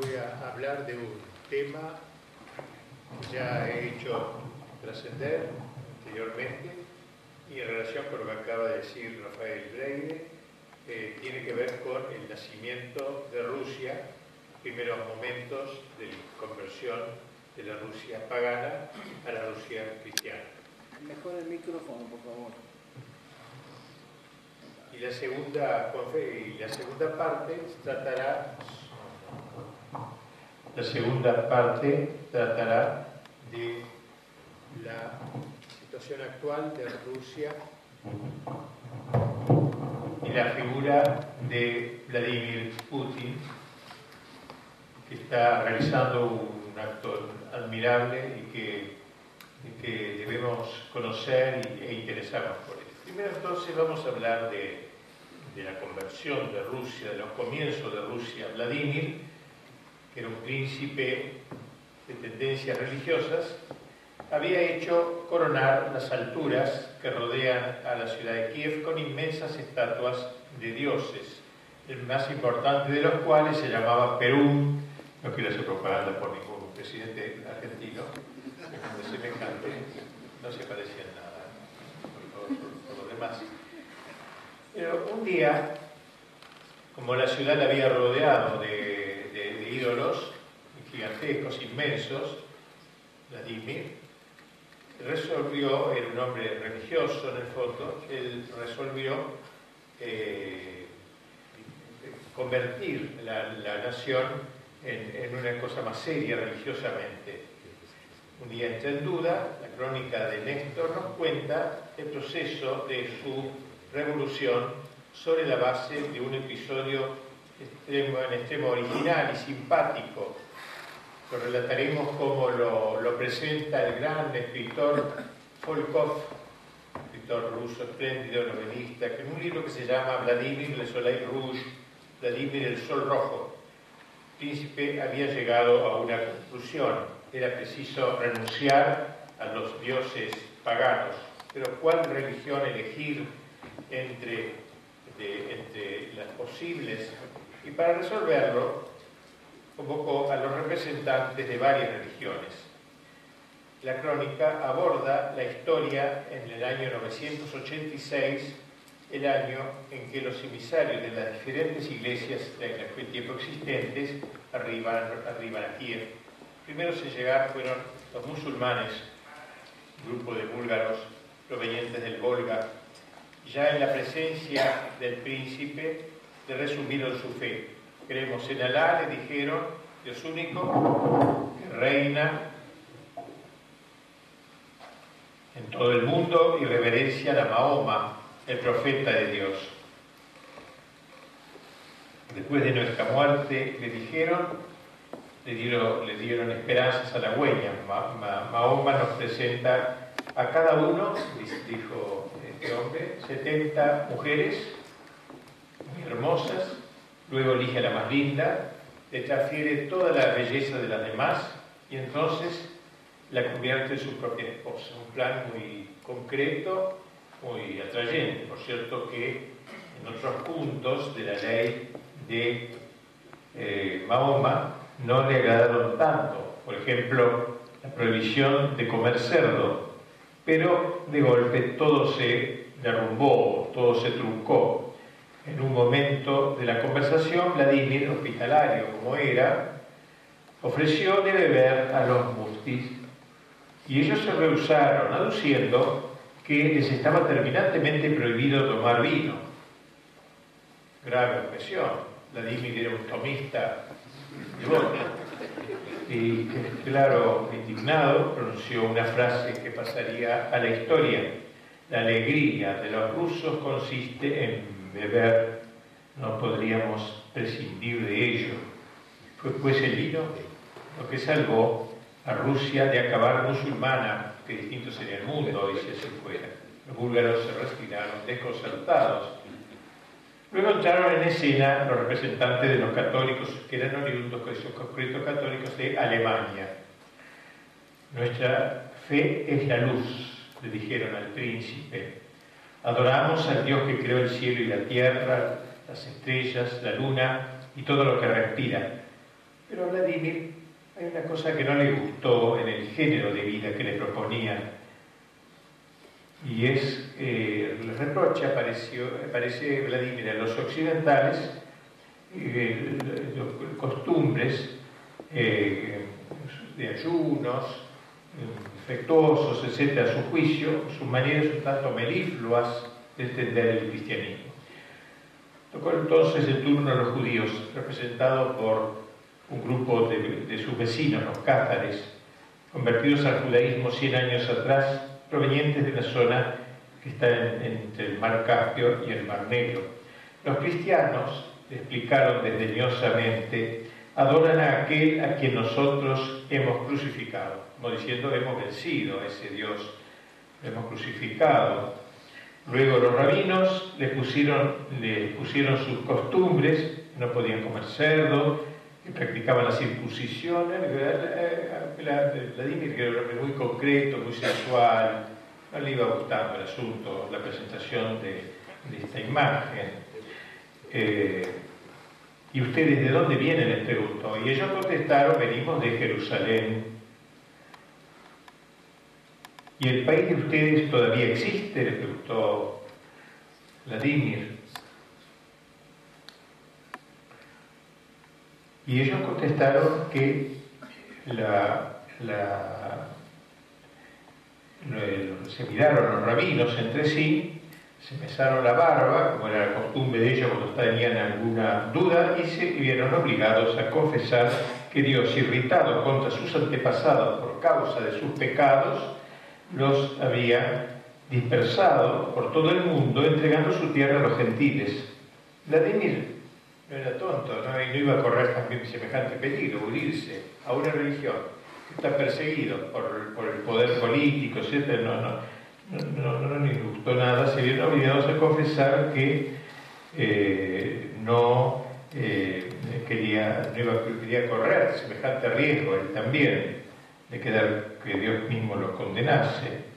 voy a hablar de un tema que ya he hecho trascender anteriormente y en relación con lo que acaba de decir Rafael Breire, eh, tiene que ver con el nacimiento de Rusia, primeros momentos de conversión de la Rusia pagana a la Rusia cristiana. Mejor el micrófono, por favor. Y la segunda, y la segunda parte tratará la segunda parte tratará de la situación actual de Rusia y la figura de Vladimir Putin, que está realizando un acto admirable y que, debemos conocer e interesarnos por él. Primero entonces vamos a hablar de, de la conversión de Rusia, de los comienzos de Rusia. Vladimir, que era un príncipe de tendencias religiosas, había hecho coronar las alturas que rodean a la ciudad de Kiev con inmensas estatuas de dioses, el más importante de los cuales se llamaba Perú, no quiero hacer propaganda por ningún presidente argentino, que semejante no se parecía en nada, por, por lo demás. Pero un día, como la ciudad la había rodeado de ídolos gigantescos, inmensos, Vladimir, resolvió, era un hombre religioso en el fondo, él resolvió eh, convertir la, nación en, una cosa más seria religiosamente. Un día entra en duda, la crónica de Néstor nos cuenta el proceso de su revolución sobre la base de un episodio extremo, en extremo original y simpático. Lo relataremos como lo, presenta el gran escritor Folkov, escritor ruso espléndido, novelista, que en un libro que se llama Vladimir Le Soleil Rouge, Vladimir el Sol Rojo, el príncipe había llegado a una conclusión. Era preciso renunciar a los dioses paganos. Pero ¿cuál religión elegir entre, entre las posibles y para resolverlo convocó a los representantes de varias religiones. La crónica aborda la historia en el año 986, el año en que los emisarios de las diferentes iglesias en aquel tiempo existentes arriban, arriban a Kiev. Primeros en llegar fueron los musulmanes, grupo de búlgaros provenientes del Volga. Ya en la presencia del príncipe, le resumieron su fe. Creemos en Alá, le dijeron, Dios único, que reina en todo el mundo y reverencia a Mahoma, el profeta de Dios. Después de nuestra muerte, le dijeron, le dieron, le esperanzas a la huella. Mahoma nos presenta a cada uno, dijo este hombre, 70 mujeres hermosas, luego elige a la más linda, le transfiere toda la belleza de las demás y entonces la convierte en su propia esposa. Un plan muy concreto, muy atrayente. Por cierto que en otros puntos de la ley de eh, Mahoma no le agradaron tanto. Por ejemplo, la prohibición de comer cerdo. Pero de golpe todo se derrumbó, todo se truncó. En un momento de la conversación, Vladimir, hospitalario como era, ofreció de beber a los mustis y ellos se rehusaron, aduciendo que les estaba terminantemente prohibido tomar vino. Grave objeción. Vladimir era un tomista Y, claro, indignado, pronunció una frase que pasaría a la historia. La alegría de los rusos consiste en beber, no podríamos prescindir de ello. Fue pues el vino lo que salvó a Rusia de acabar musulmana, que distinto sería el mundo y si así fuera. Los búlgaros se retiraron desconcertados. Luego entraron en escena los representantes de los católicos, que eran oriundos, concretos católicos de Alemania. Nuestra fe es la luz, le dijeron al príncipe. Adoramos al Dios que creó el cielo y la tierra, las estrellas, la luna y todo lo que respira. Pero a Vladimir hay una cosa que no le gustó en el género de vida que le proponían. Y es, eh, el reproche apareció, aparece Vladimir a los occidentales, eh, costumbres eh, de ayunos, defectuosos, etc., a su juicio, sus maneras un tanto melifluas de entender el cristianismo. Tocó entonces el turno a los judíos, representado por un grupo de, sus vecinos, los cázares, convertidos al judaísmo 100 años atrás, provenientes de una zona que está entre el mar Caspio y el mar Negro. Los cristianos, explicaron desdeñosamente, adoran a aquel a quien nosotros hemos crucificado, como diciendo hemos vencido a ese Dios, lo hemos crucificado. Luego los rabinos le pusieron, le pusieron sus costumbres, no podían comer cerdo, practicaban la circuncisión. Vladimir, que era muy concreto, muy sensual, no le iba gustando el asunto, la presentación de, esta imagen. Eh, ¿Y ustedes de dónde vienen? les preguntó. Y ellos contestaron, venimos de Jerusalén. ¿Y el país de ustedes todavía existe? le preguntó Vladimir. Y ellos contestaron que la, se miraron los rabinos entre sí se besaron la barba, como era la costumbre de ellos cuando tenían alguna duda, y se vieron obligados a confesar que Dios, irritado contra sus antepasados por causa de sus pecados, los había dispersado por todo el mundo, entregando su tierra a los gentiles. Vladimir no era tonto, ¿no? y no iba a correr también semejante peligro, unirse a una religión que está perseguido por, el poder político, etc. No, no, no, no, les gustó nada, se vieron obligados a confesar que eh, no, eh, quería, no iba, quería correr semejante riesgo él también de quedar que Dios mismo lo condenase.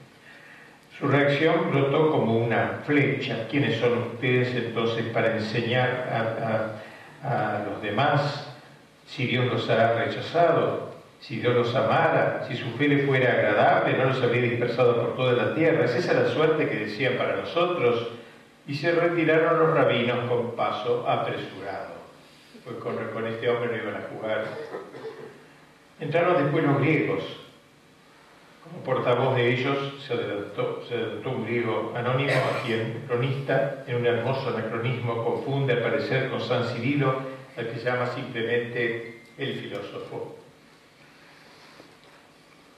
Su reacción brotó como una flecha. ¿Quiénes son ustedes entonces para enseñar a, los demás si Dios los ha rechazado? Si Dios los amara, si su fe le fuera agradable, no los habría dispersado por toda la tierra. Es esa la suerte que decían para nosotros. Y se retiraron los rabinos con paso apresurado. Pues con, con este hombre no iban a jugar. Entraron después los griegos. Portavoz de ellos se adelantó, se un griego anónimo a quien cronista, en un hermoso anacronismo, confunde al parecer con San Cirilo, al que llama simplemente el filósofo.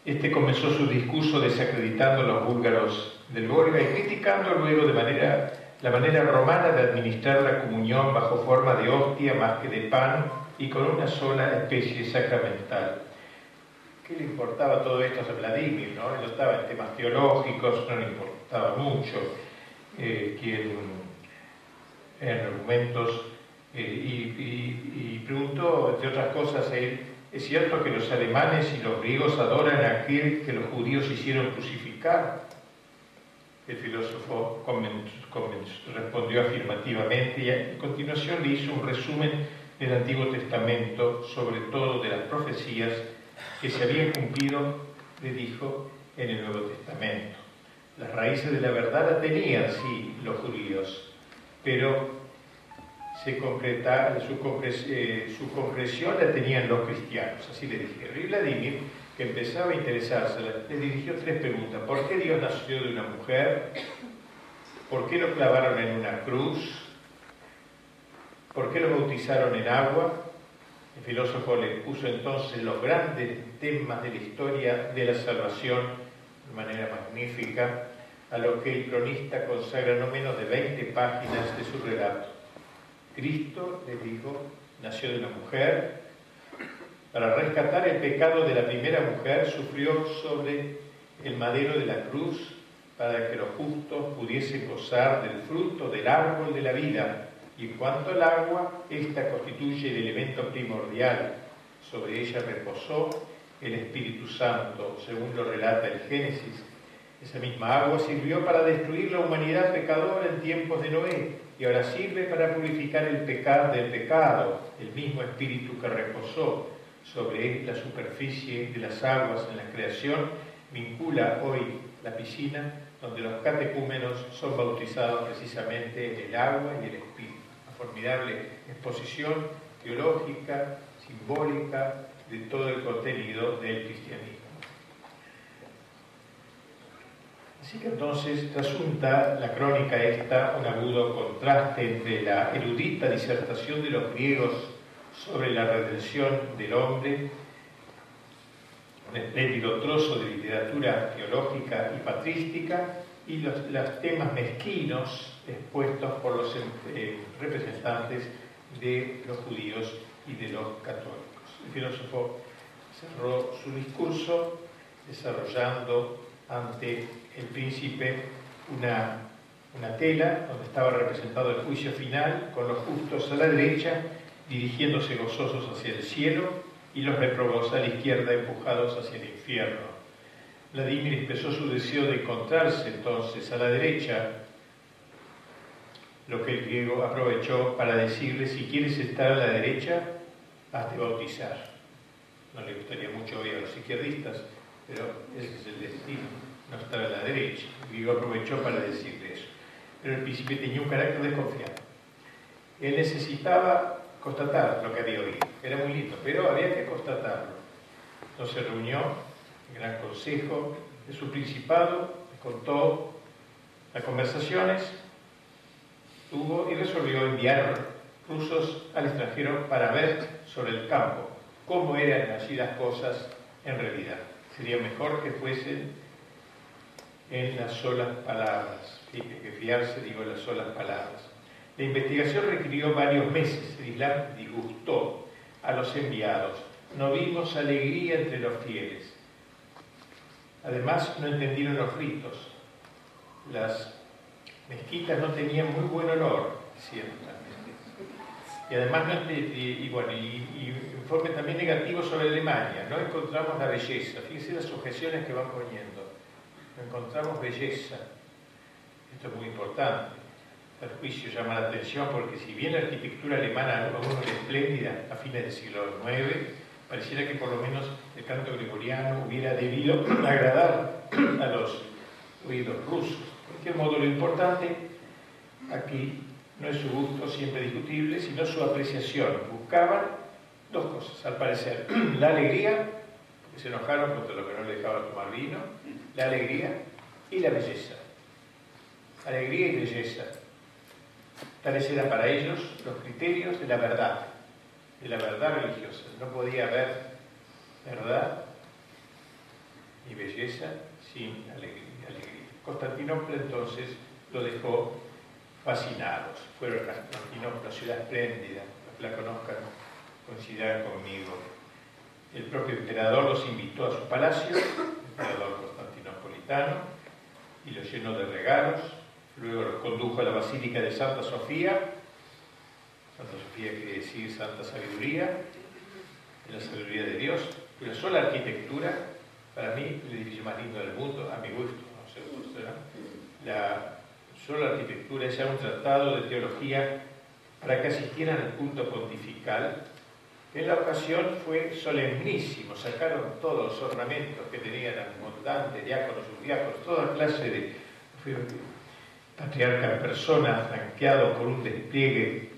Este comenzó su discurso desacreditando a los búlgaros del Volga y criticando luego de manera, la manera romana de administrar la comunión bajo forma de hostia más que de pan y con una sola especie sacramental. ¿Qué le importaba todo esto a Vladimir? ¿no? Él estaba en temas teológicos, no le importaba mucho, eh, quien en argumentos, eh, y, preguntó, entre otras cosas, él, es cierto que los alemanes y los griegos adoran a aquel que los judíos hicieron crucificar. El filósofo respondió afirmativamente y a continuación le hizo un resumen del Antiguo Testamento, sobre todo de las profecías que se habían cumplido, le dijo, en el Nuevo Testamento. Las raíces de la verdad la tenían, sí, los judíos, pero se su, eh, concreción la tenían los cristianos, así le dijeron. Y Vladimir, que empezaba a interesarse, le dirigió tres preguntas. ¿Por qué Dios nació de una mujer? ¿Por qué lo clavaron en una cruz? ¿Por qué lo bautizaron en agua? El filósofo le puso entonces los grandes temas de la historia de la salvación de manera magnífica, a lo que el cronista consagra no menos de 20 páginas de su relato. Cristo, les digo, nació de una mujer. Para rescatar el pecado de la primera mujer, sufrió sobre el madero de la cruz para que los justos pudiesen gozar del fruto del árbol de la vida. Y en cuanto al agua, esta constituye el elemento primordial. Sobre ella reposó el Espíritu Santo, según lo relata el Génesis. Esa misma agua sirvió para destruir la humanidad pecadora en tiempos de Noé y ahora sirve para purificar el pecado del pecado, el mismo espíritu que reposó sobre la superficie de las aguas en la creación, vincula hoy la piscina donde los catecúmenos son bautizados precisamente en el agua y el espíritu. Formidable exposición teológica, simbólica, de todo el contenido del cristianismo. Así que entonces resulta la crónica esta un agudo contraste entre la erudita disertación de los griegos sobre la redención del hombre, un espléndido trozo de literatura teológica y patrística, y los, temas mezquinos expuestos por los eh, representantes de los judíos y de los católicos. El filósofo cerró su discurso desarrollando ante el príncipe una, una tela donde estaba representado el juicio final con los justos a la derecha dirigiéndose gozosos hacia el cielo y los reprobos a la izquierda empujados hacia el infierno. Vladimir expresó su deseo de encontrarse entonces a la derecha, lo que el griego aprovechó para decirle, si quieres estar a la derecha, has de bautizar. No le gustaría mucho hoy a los izquierdistas, pero ese es el destino, no estar a la derecha. El griego aprovechó para decirle eso. Pero el príncipe tenía un carácter desconfiado. Él necesitaba constatar lo que había oído. Era muy lindo, pero había que constatarlo. Entonces reunió el gran consejo de su principado, contó las conversaciones, tuvo y resolvió enviar rusos al extranjero para ver sobre el campo cómo eran allí las cosas en realidad. Sería mejor que fuesen en las solas palabras, que fiarse, digo, en las solas palabras. La investigación requirió varios meses. El Islam disgustó a los enviados. No vimos alegría entre los fieles. Además, no entendieron los ritos. Las mezquitas no tenían muy buen olor, ciertamente. Y además, y, bueno, y, informe también negativo sobre Alemania. No encontramos la belleza. Fíjense las objeciones que van poniendo. No encontramos belleza. Esto es muy importante el juicio llama la atención porque si bien la arquitectura alemana aún es espléndida a fines del siglo IX, pareciera que por lo menos el canto gregoriano hubiera debido agradar a los oídos rusos. De cualquier modo, lo importante aquí no es su gusto siempre discutible, sino su apreciación. Buscaban dos cosas, al parecer, la alegría, porque se enojaron contra lo que no le dejaban tomar vino, la alegría y la belleza. Alegría y belleza Tales eran para ellos los criterios de la verdad, de la verdad religiosa. No podía haber verdad y belleza sin alegría. Constantinopla entonces lo dejó fascinados. Fueron a Constantinopla, ciudad espléndida, la conozcan coincidirán conmigo. El propio emperador los invitó a su palacio, el emperador constantinopolitano, y los llenó de regalos, Luego los condujo a la Basílica de Santa Sofía. Santa Sofía quiere decir Santa Sabiduría, la sabiduría de Dios. La sola arquitectura, para mí, el edificio más lindo del mundo, a mi gusto, La sola arquitectura es ya un tratado de teología para que asistieran al culto pontifical. En la ocasión fue solemnísimo, sacaron todos los ornamentos que tenían montantes, diáconos, subdiáconos, toda clase de patriarca en persona, flanqueado por un despliegue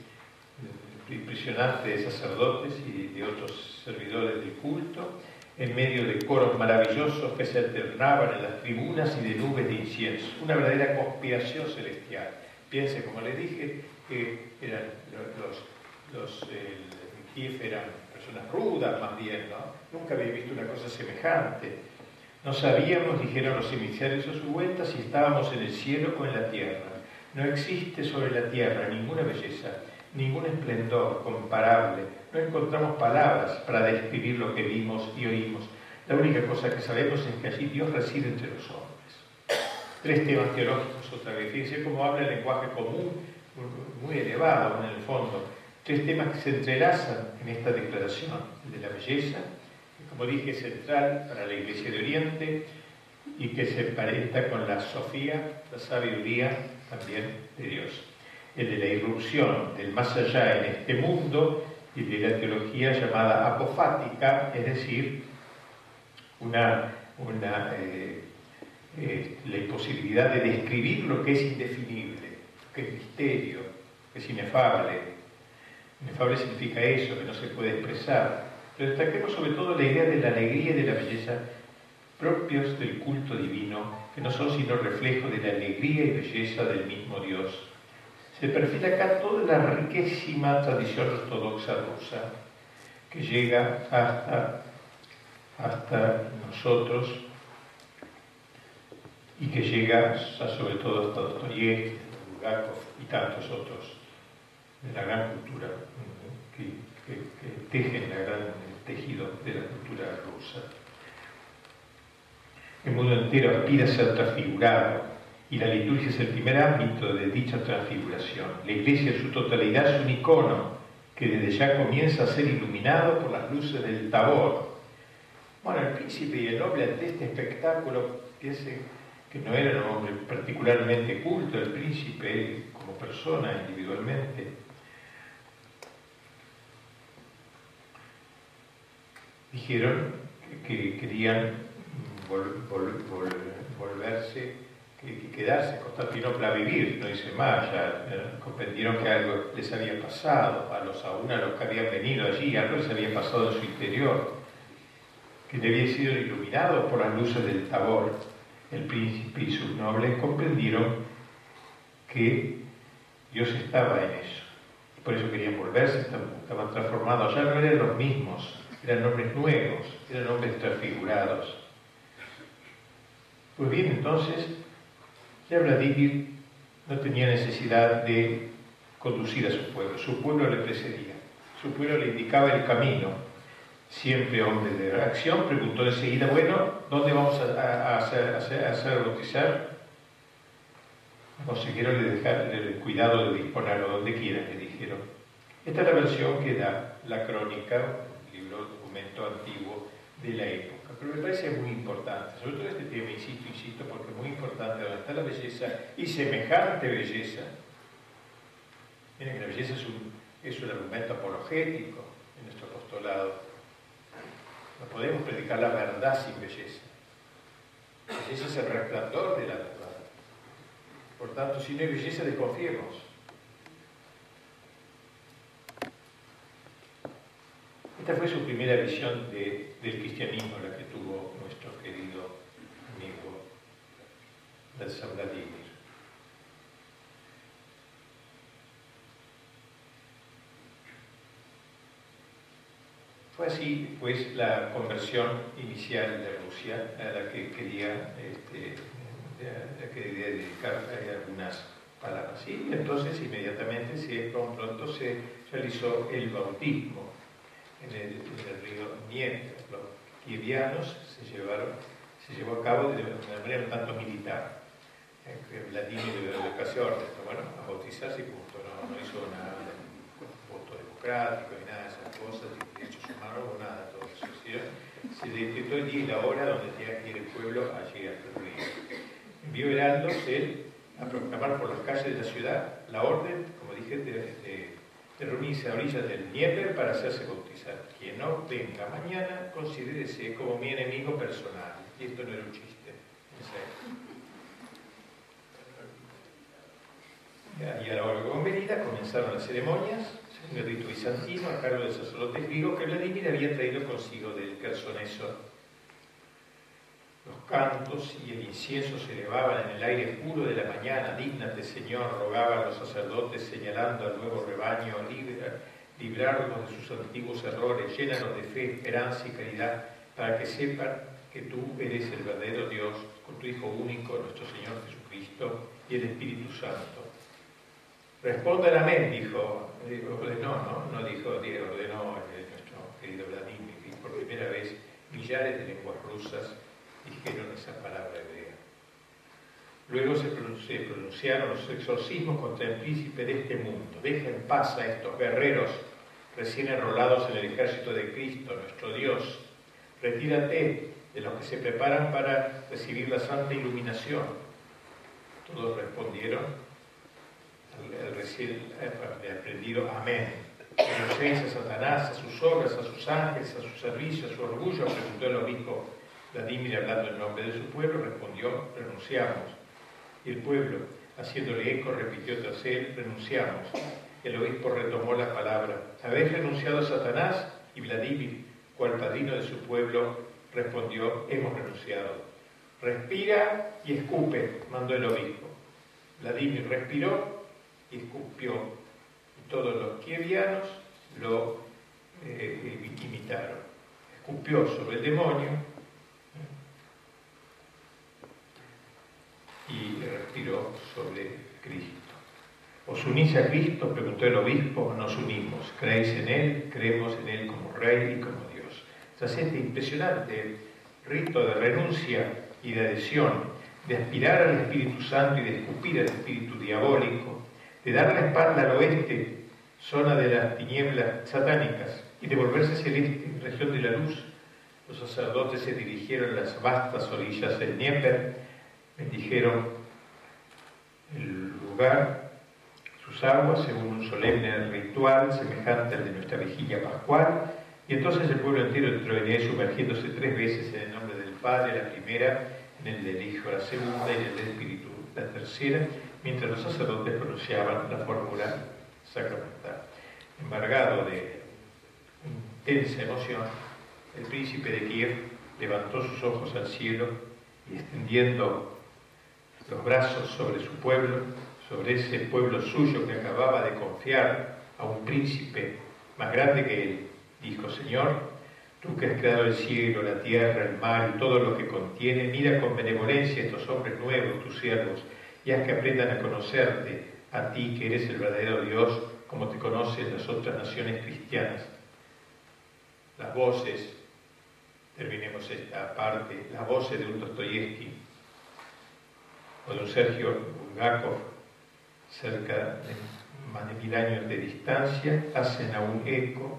impresionante de sacerdotes y de otros servidores del culto, en medio de coros maravillosos que se alternaban en las tribunas y de nubes de incienso. Una verdadera conspiración celestial. Piense, como les dije, que eran los, los eran personas rudas más bien, ¿no? Nunca había visto una cosa semejante no sabíamos, dijeron los emisarios a su vuelta, si estábamos en el cielo o en la tierra. No existe sobre la tierra ninguna belleza, ningún esplendor comparable. No encontramos palabras para describir lo que vimos y oímos. La única cosa que sabemos es que allí Dios reside entre los hombres. Tres temas teológicos otra vez. Fíjense cómo habla el lenguaje común, muy elevado en el fondo. Tres temas que se entrelazan en esta declaración. El de la belleza, como dije, central para la Iglesia de Oriente y que se emparenta con la Sofía, la sabiduría también de Dios. El de la irrupción del más allá en este mundo y de la teología llamada apofática, es decir, una, una eh, eh, la imposibilidad de describir lo que es indefinible, que es misterio, que es inefable. Inefable significa eso, que no se puede expresar. Pero destaquemos sobre todo la idea de la alegría y de la belleza propios del culto divino, que no son sino reflejo de la alegría y belleza del mismo Dios. Se perfila acá toda la riquísima tradición ortodoxa rusa, que llega hasta, hasta nosotros y que llega sobre todo hasta Dostoyevsky, Bulgakov y tantos otros de la gran cultura que, que, tejen el gran tejido de la cultura rusa. El mundo entero aspira a ser transfigurado y la liturgia es el primer ámbito de dicha transfiguración. La iglesia en su totalidad es un icono que desde ya comienza a ser iluminado por las luces del tabor. Bueno, el príncipe y el noble ante este espectáculo, piensen que no era un hombre particularmente culto, el príncipe como persona individualmente. Dijeron que querían volverse, que, quedarse en Constantinopla a vivir, no dice más, ya comprendieron que algo les había pasado, a los aún a los que habían venido allí, algo les había pasado en su interior, que había sido iluminado por las luces del Tabor el príncipe y sus nobles comprendieron que Dios estaba en eso. Por eso querían volverse, estaban transformados. Ya no eran los mismos, eran hombres nuevos, eran hombres transfigurados. Pues bien, entonces, Vladimir no tenía necesidad de conducir a su pueblo. Su pueblo le precedía. Su pueblo le indicaba el camino siempre hombre de reacción, preguntó enseguida, bueno, ¿dónde vamos a, hacer, hacer, bautizar? Consiguieron le dejar el cuidado de disponerlo donde quieran, le dijeron. Esta es la versión que da la crónica, un libro, documento antiguo de la época. Pero me parece muy importante, sobre todo este tema, insisto, insisto, porque es muy importante donde está la belleza y semejante belleza. Miren que la belleza es un, es un argumento apologético en nuestro apostolado no podemos predicar la verdad sin belleza. Belleza es el resplandor de la verdad. Por tanto, si no hay belleza, desconfiemos. Esta fue su primera visión del cristianismo, la que tuvo nuestro querido amigo del San. Fue así, pues, la conversión inicial de Rusia, a la que quería, este, dedicar algunas palabras. Y entonces, inmediatamente, se, pronto se realizó el bautismo en el, río Dnieper. Los kievianos se, llevaron, se llevó a cabo de una manera un tanto militar. Eh, Vladimir le dio orden, bueno, a bautizarse y punto, no, hizo nada voto democrático ni nada de esas cosas, no nada todo eso. Se decretó el día y la hora donde tenía que ir el pueblo allí al río. Envió heraldos él a proclamar por las calles de la ciudad la orden, como dije, de, reunirse a orillas del Dnieper para hacerse bautizar. Quien no venga mañana, considérese como mi enemigo personal. Y esto no era un chiste. Y a la hora convenida comenzaron las ceremonias el rito bizantino a cargo del sacerdote griego que Vladimir había traído consigo del Kersoneso. Cantos y el incienso se elevaban en el aire puro de la mañana. Dígnate, Señor, rogaban los sacerdotes señalando al nuevo rebaño, librarnos de sus antiguos errores, llénanos de fe, esperanza y caridad, para que sepan que tú eres el verdadero Dios, con tu Hijo único, nuestro Señor Jesucristo, y el Espíritu Santo Respondan amén, dijo, ordenó, ¿no? No dijo, ordenó nuestro querido Vladimir, por primera vez millares de lenguas rusas dijeron esa palabra hebrea. Luego se pronunciaron los exorcismos contra el príncipe de este mundo. Deja en paz a estos guerreros recién enrolados en el ejército de Cristo, nuestro Dios. Retírate de los que se preparan para recibir la santa iluminación. Todos respondieron, el recién aprendido amén. ¿Conocéis a Satanás, a sus obras, a sus ángeles, a su servicio, a su orgullo? Preguntó el obispo Vladimir hablando en nombre de su pueblo, respondió, renunciamos. Y el pueblo, haciéndole eco, repitió tras él, renunciamos. El obispo retomó la palabra. ¿Habéis renunciado a Satanás? Y Vladimir, cual padrino de su pueblo, respondió, hemos renunciado. Respira y escupe, mandó el obispo. Vladimir respiró y escupió. Y todos los kievianos lo eh, imitaron. Escupió sobre el demonio y respiró sobre Cristo. ¿Os unís a Cristo? preguntó el obispo. Nos unimos. ¿Creéis en Él? Creemos en Él como Rey y como Dios. Tras este impresionante rito de renuncia y de adhesión, de aspirar al Espíritu Santo y de escupir al Espíritu diabólico, de dar la espalda al oeste, zona de las tinieblas satánicas, y de volverse hacia el este, región de la luz, los sacerdotes se dirigieron a las vastas orillas del Dnieper, bendijeron el lugar, sus aguas, según un solemne ritual semejante al de nuestra vigilia pascual, y entonces el pueblo entero entró en él, sumergiéndose tres veces en el nombre del Padre, la primera, en el del Hijo, la segunda, y en el del Espíritu, la tercera, mientras los sacerdotes pronunciaban la fórmula sacramental. Embargado de intensa emoción, el príncipe de Kiev levantó sus ojos al cielo y extendiendo los brazos sobre su pueblo, sobre ese pueblo suyo que acababa de confiar a un príncipe más grande que él, dijo, Señor, Tú que has creado el cielo, la tierra, el mar y todo lo que contiene, mira con benevolencia a estos hombres nuevos, tus siervos, y haz que aprendan a conocerte, a ti que eres el verdadero Dios, como te conocen las otras naciones cristianas. Las voces, terminemos esta parte, las voces de un Dostoyevsky o de un Sergio Bulgakov, cerca de más de mil años de distancia, hacen aún eco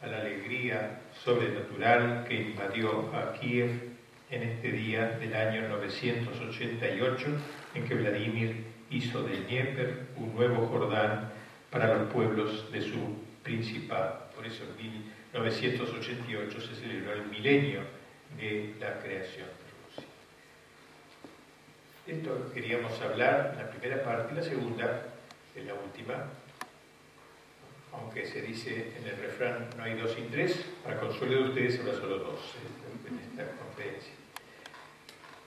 a la alegría sobrenatural que invadió a Kiev en este día del año 988, en que Vladimir hizo del Dnieper un nuevo Jordán para los pueblos de su principado. Por eso en 1988 se celebró el milenio de la creación. Esto queríamos hablar la primera parte y la segunda, en la última, aunque se dice en el refrán no hay dos sin tres, para consuelo de ustedes habrá solo dos en esta conferencia.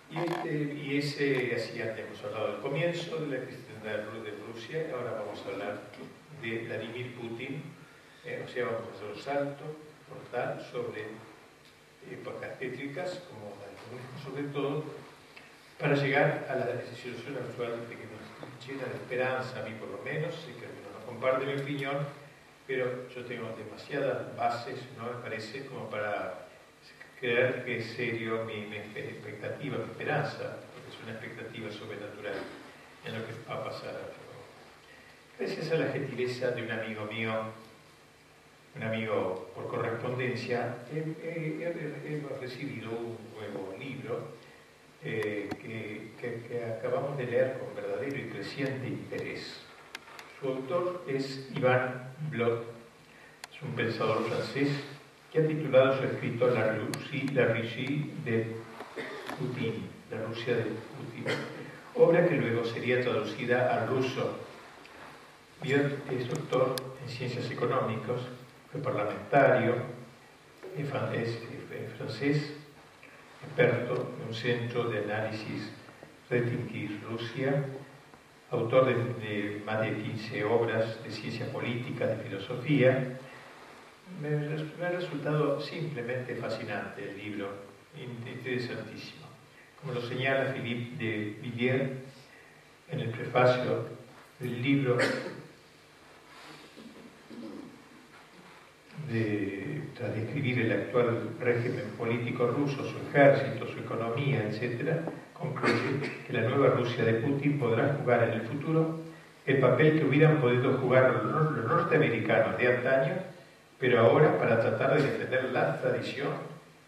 Y, este, y ese, así ya hemos hablado del comienzo de la cristiandad de Rusia, ahora vamos a hablar de Vladimir Putin, eh, o sea, vamos a hacer un salto portal sobre épocas tétricas, como la sobre todo, para llegar a la situación actual de que nos llena de esperanza, a mí por lo menos, y que no comparte mi opinión, pero yo tengo demasiadas bases, ¿no? Me parece, como para creer que es serio mi, expectativa, mi esperanza, porque es una expectativa sobrenatural en lo que va a pasar. Gracias a la gentileza de un amigo mío, un amigo por correspondencia, hemos recibido un nuevo libro eh, que acabamos de leer con verdadero y creciente interés. Su autor es Iván Blot, es un pensador francés que ha titulado su escrito La, Russie, la de Putin, la Rusia de Putin, obra que luego sería traducida al ruso. Biot es doctor en ciencias económicas, fue parlamentario, es francés, experto en un centro de análisis Retinki Rusia autor de, más de 15 obras de ciencia política, de filosofía. Me, ha resultado simplemente fascinante el libro, interesantísimo. Como lo señala Philippe de Villiers en el prefacio del libro de, tras describir el actual régimen político ruso, su ejército, su economía, etc., concluye que la nueva Rusia de Putin podrá jugar en el futuro el papel que hubieran podido jugar los norteamericanos de antaño, pero ahora para tratar de defender la tradición,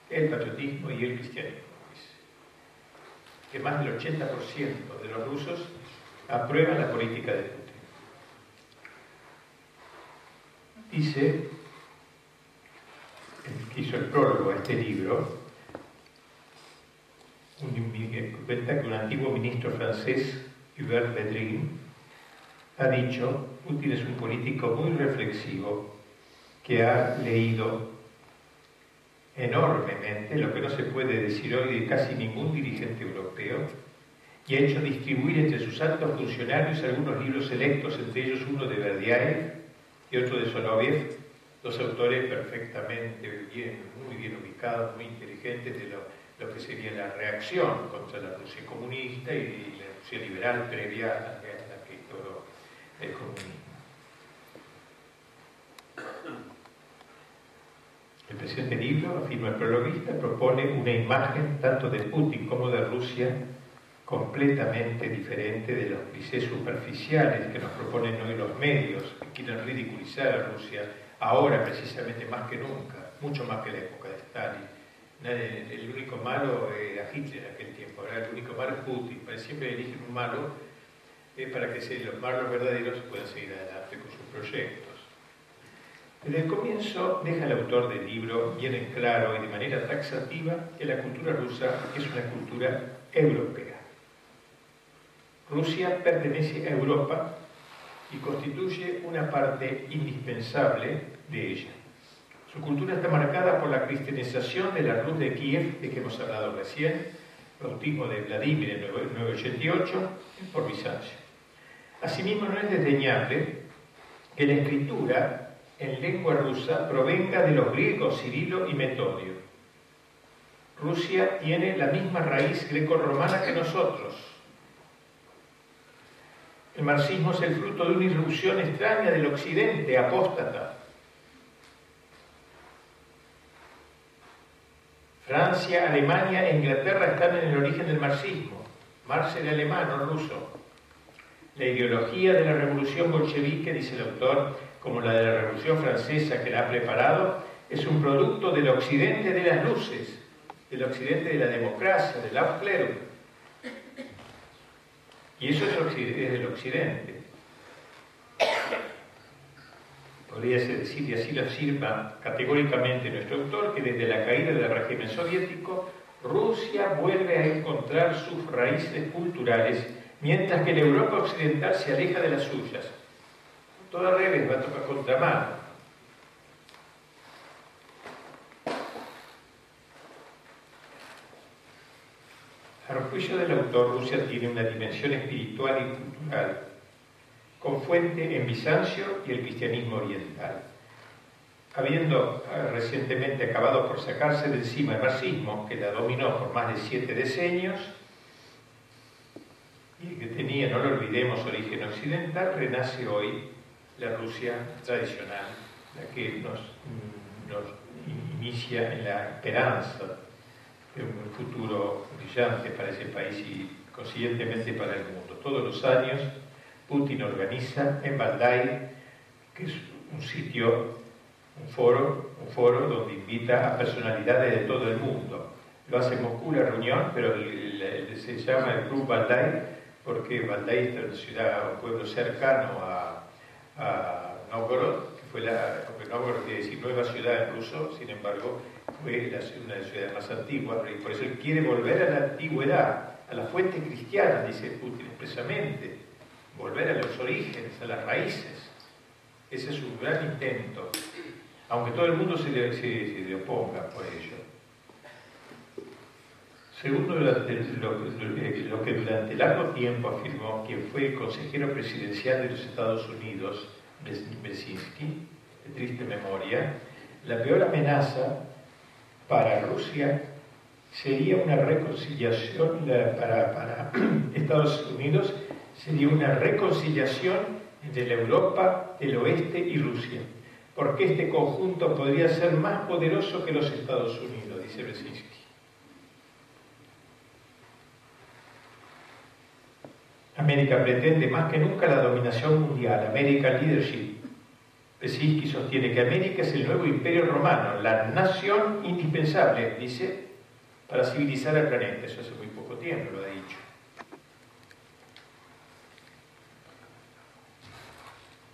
el patriotismo y el cristianismo. Que más del 80% de los rusos aprueban la política de Putin. dice, que hizo el prólogo a este libro, cuenta que un antiguo ministro francés, Hubert Vedrin, ha dicho, Putin es un político muy reflexivo que ha leído enormemente lo que no se puede decir hoy de casi ningún dirigente europeo y ha hecho distribuir entre sus altos funcionarios algunos libros selectos, entre ellos uno de Verdiaev y otro de Soloviev, dos autores perfectamente bien, muy bien ubicados, muy inteligentes de lo, que sería la reacción contra la Rusia comunista y, la Rusia liberal previa a la, que todo el comunismo. El presente libro, afirma el prologuista, propone una imagen tanto de Putin como de Rusia completamente diferente de los clichés superficiales que nos proponen hoy los medios, que quieren ridiculizar a Rusia ahora precisamente más que nunca, mucho más que la época de Stalin. El único malo era Hitler en aquel tiempo, ahora el único malo es Putin, siempre eligen un malo eh, para que los malos verdaderos puedan seguir adelante con sus proyectos. Desde el comienzo deja el autor del libro bien en claro y de manera taxativa que la cultura rusa es una cultura europea Rusia pertenece a Europa y constituye una parte indispensable de ella. Su cultura está marcada por la cristianización de la Rus de Kiev, de que hemos hablado recién, bautismo de Vladimir en 988 por Bizancio. Asimismo, no es desdeñable que la escritura en lengua rusa provenga de los griegos Cirilo y Metodio. Rusia tiene la misma raíz greco-romana que nosotros, el marxismo es el fruto de una irrupción extraña del occidente, apóstata. Francia, Alemania e Inglaterra están en el origen del marxismo. Marx era alemán, no ruso. La ideología de la revolución bolchevique, dice el autor, como la de la revolución francesa que la ha preparado, es un producto del occidente de las luces, del occidente de la democracia, del Aufklärung. Y eso es, del occidente. Podría decir, y así lo afirma categóricamente nuestro autor, que desde la caída del régimen soviético, Rusia vuelve a encontrar sus raíces culturales, mientras que la Europa occidental se aleja de las suyas. Todo al revés, va a tocar contramano. A juicio del autor, Rusia tiene una dimensión espiritual y cultural, con fuente en Bizancio y el cristianismo oriental. Habiendo eh, recientemente acabado por sacarse de encima el marxismo, que la dominó por más de siete decenios, y que tenía, no lo olvidemos, origen occidental, renace hoy la Rusia tradicional, la que nos, nos inicia en la esperanza un futuro brillante para ese país y consiguientemente para el mundo. Todos los años Putin organiza en Valdai, que es un sitio, un foro, un foro donde invita a personalidades de todo el mundo. Lo hace en Moscú la reunión, pero se llama el Club Valdai porque Valdai es una ciudad, un pueblo cercano a, a Novgorod, que fue la, Novgorod quiere decir nueva ciudad en ruso, sin embargo, fue una de las ciudades más antiguas, y por eso él quiere volver a la antigüedad, a la fuente cristiana, dice Putin expresamente, volver a los orígenes, a las raíces. Ese es un gran intento, aunque todo el mundo se le, oponga por ello. Segundo lo, que durante largo tiempo afirmó quien fue consejero presidencial de los Estados Unidos, Brzezinski, triste memoria, la peor amenaza para Rusia sería una reconciliación, para, para Estados Unidos sería una reconciliación entre la Europa del oeste y Rusia, porque este conjunto podría ser más poderoso que los Estados Unidos, dice Brzezinski. América pretende más que nunca la dominación mundial, American Leadership, Brzezinski sostiene que América es el nuevo imperio romano, la nación indispensable, dice, para civilizar el planeta. Eso hace muy poco tiempo lo ha dicho.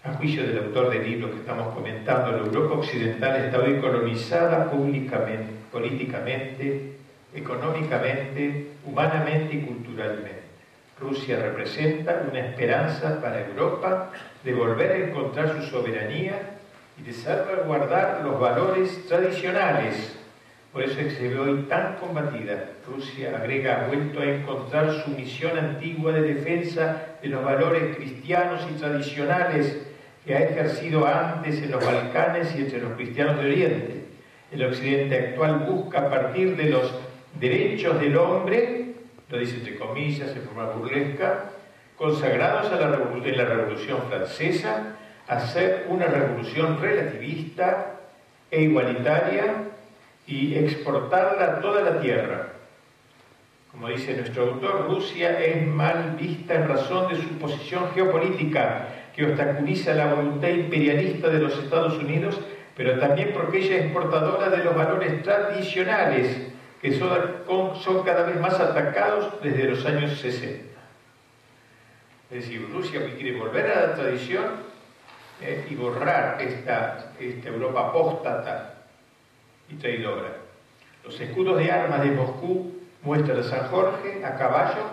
A juicio del autor del libro que estamos comentando, la Europa occidental está hoy colonizada públicamente, políticamente, económicamente, humanamente y culturalmente. Rusia representa una esperanza para Europa de volver a encontrar su soberanía y de salvaguardar los valores tradicionales. Por eso es que se ve hoy tan combatida. Rusia, agrega, ha vuelto a encontrar su misión antigua de defensa de los valores cristianos y tradicionales que ha ejercido antes en los Balcanes y entre los cristianos de Oriente. El Occidente actual busca a partir de los derechos del hombre, lo dice entre comillas en forma burlesca, consagrados a la en la Revolución Francesa, hacer una revolución relativista e igualitaria y exportarla a toda la tierra. Como dice nuestro autor, Rusia es mal vista en razón de su posición geopolítica, que obstaculiza la voluntad imperialista de los Estados Unidos, pero también porque ella es portadora de los valores tradicionales, que son, cada vez más atacados desde los años 60. Es decir, Rusia quiere volver a la tradición eh, y borrar esta, esta Europa apóstata y traidora. Los escudos de armas de Moscú muestran a San Jorge a caballo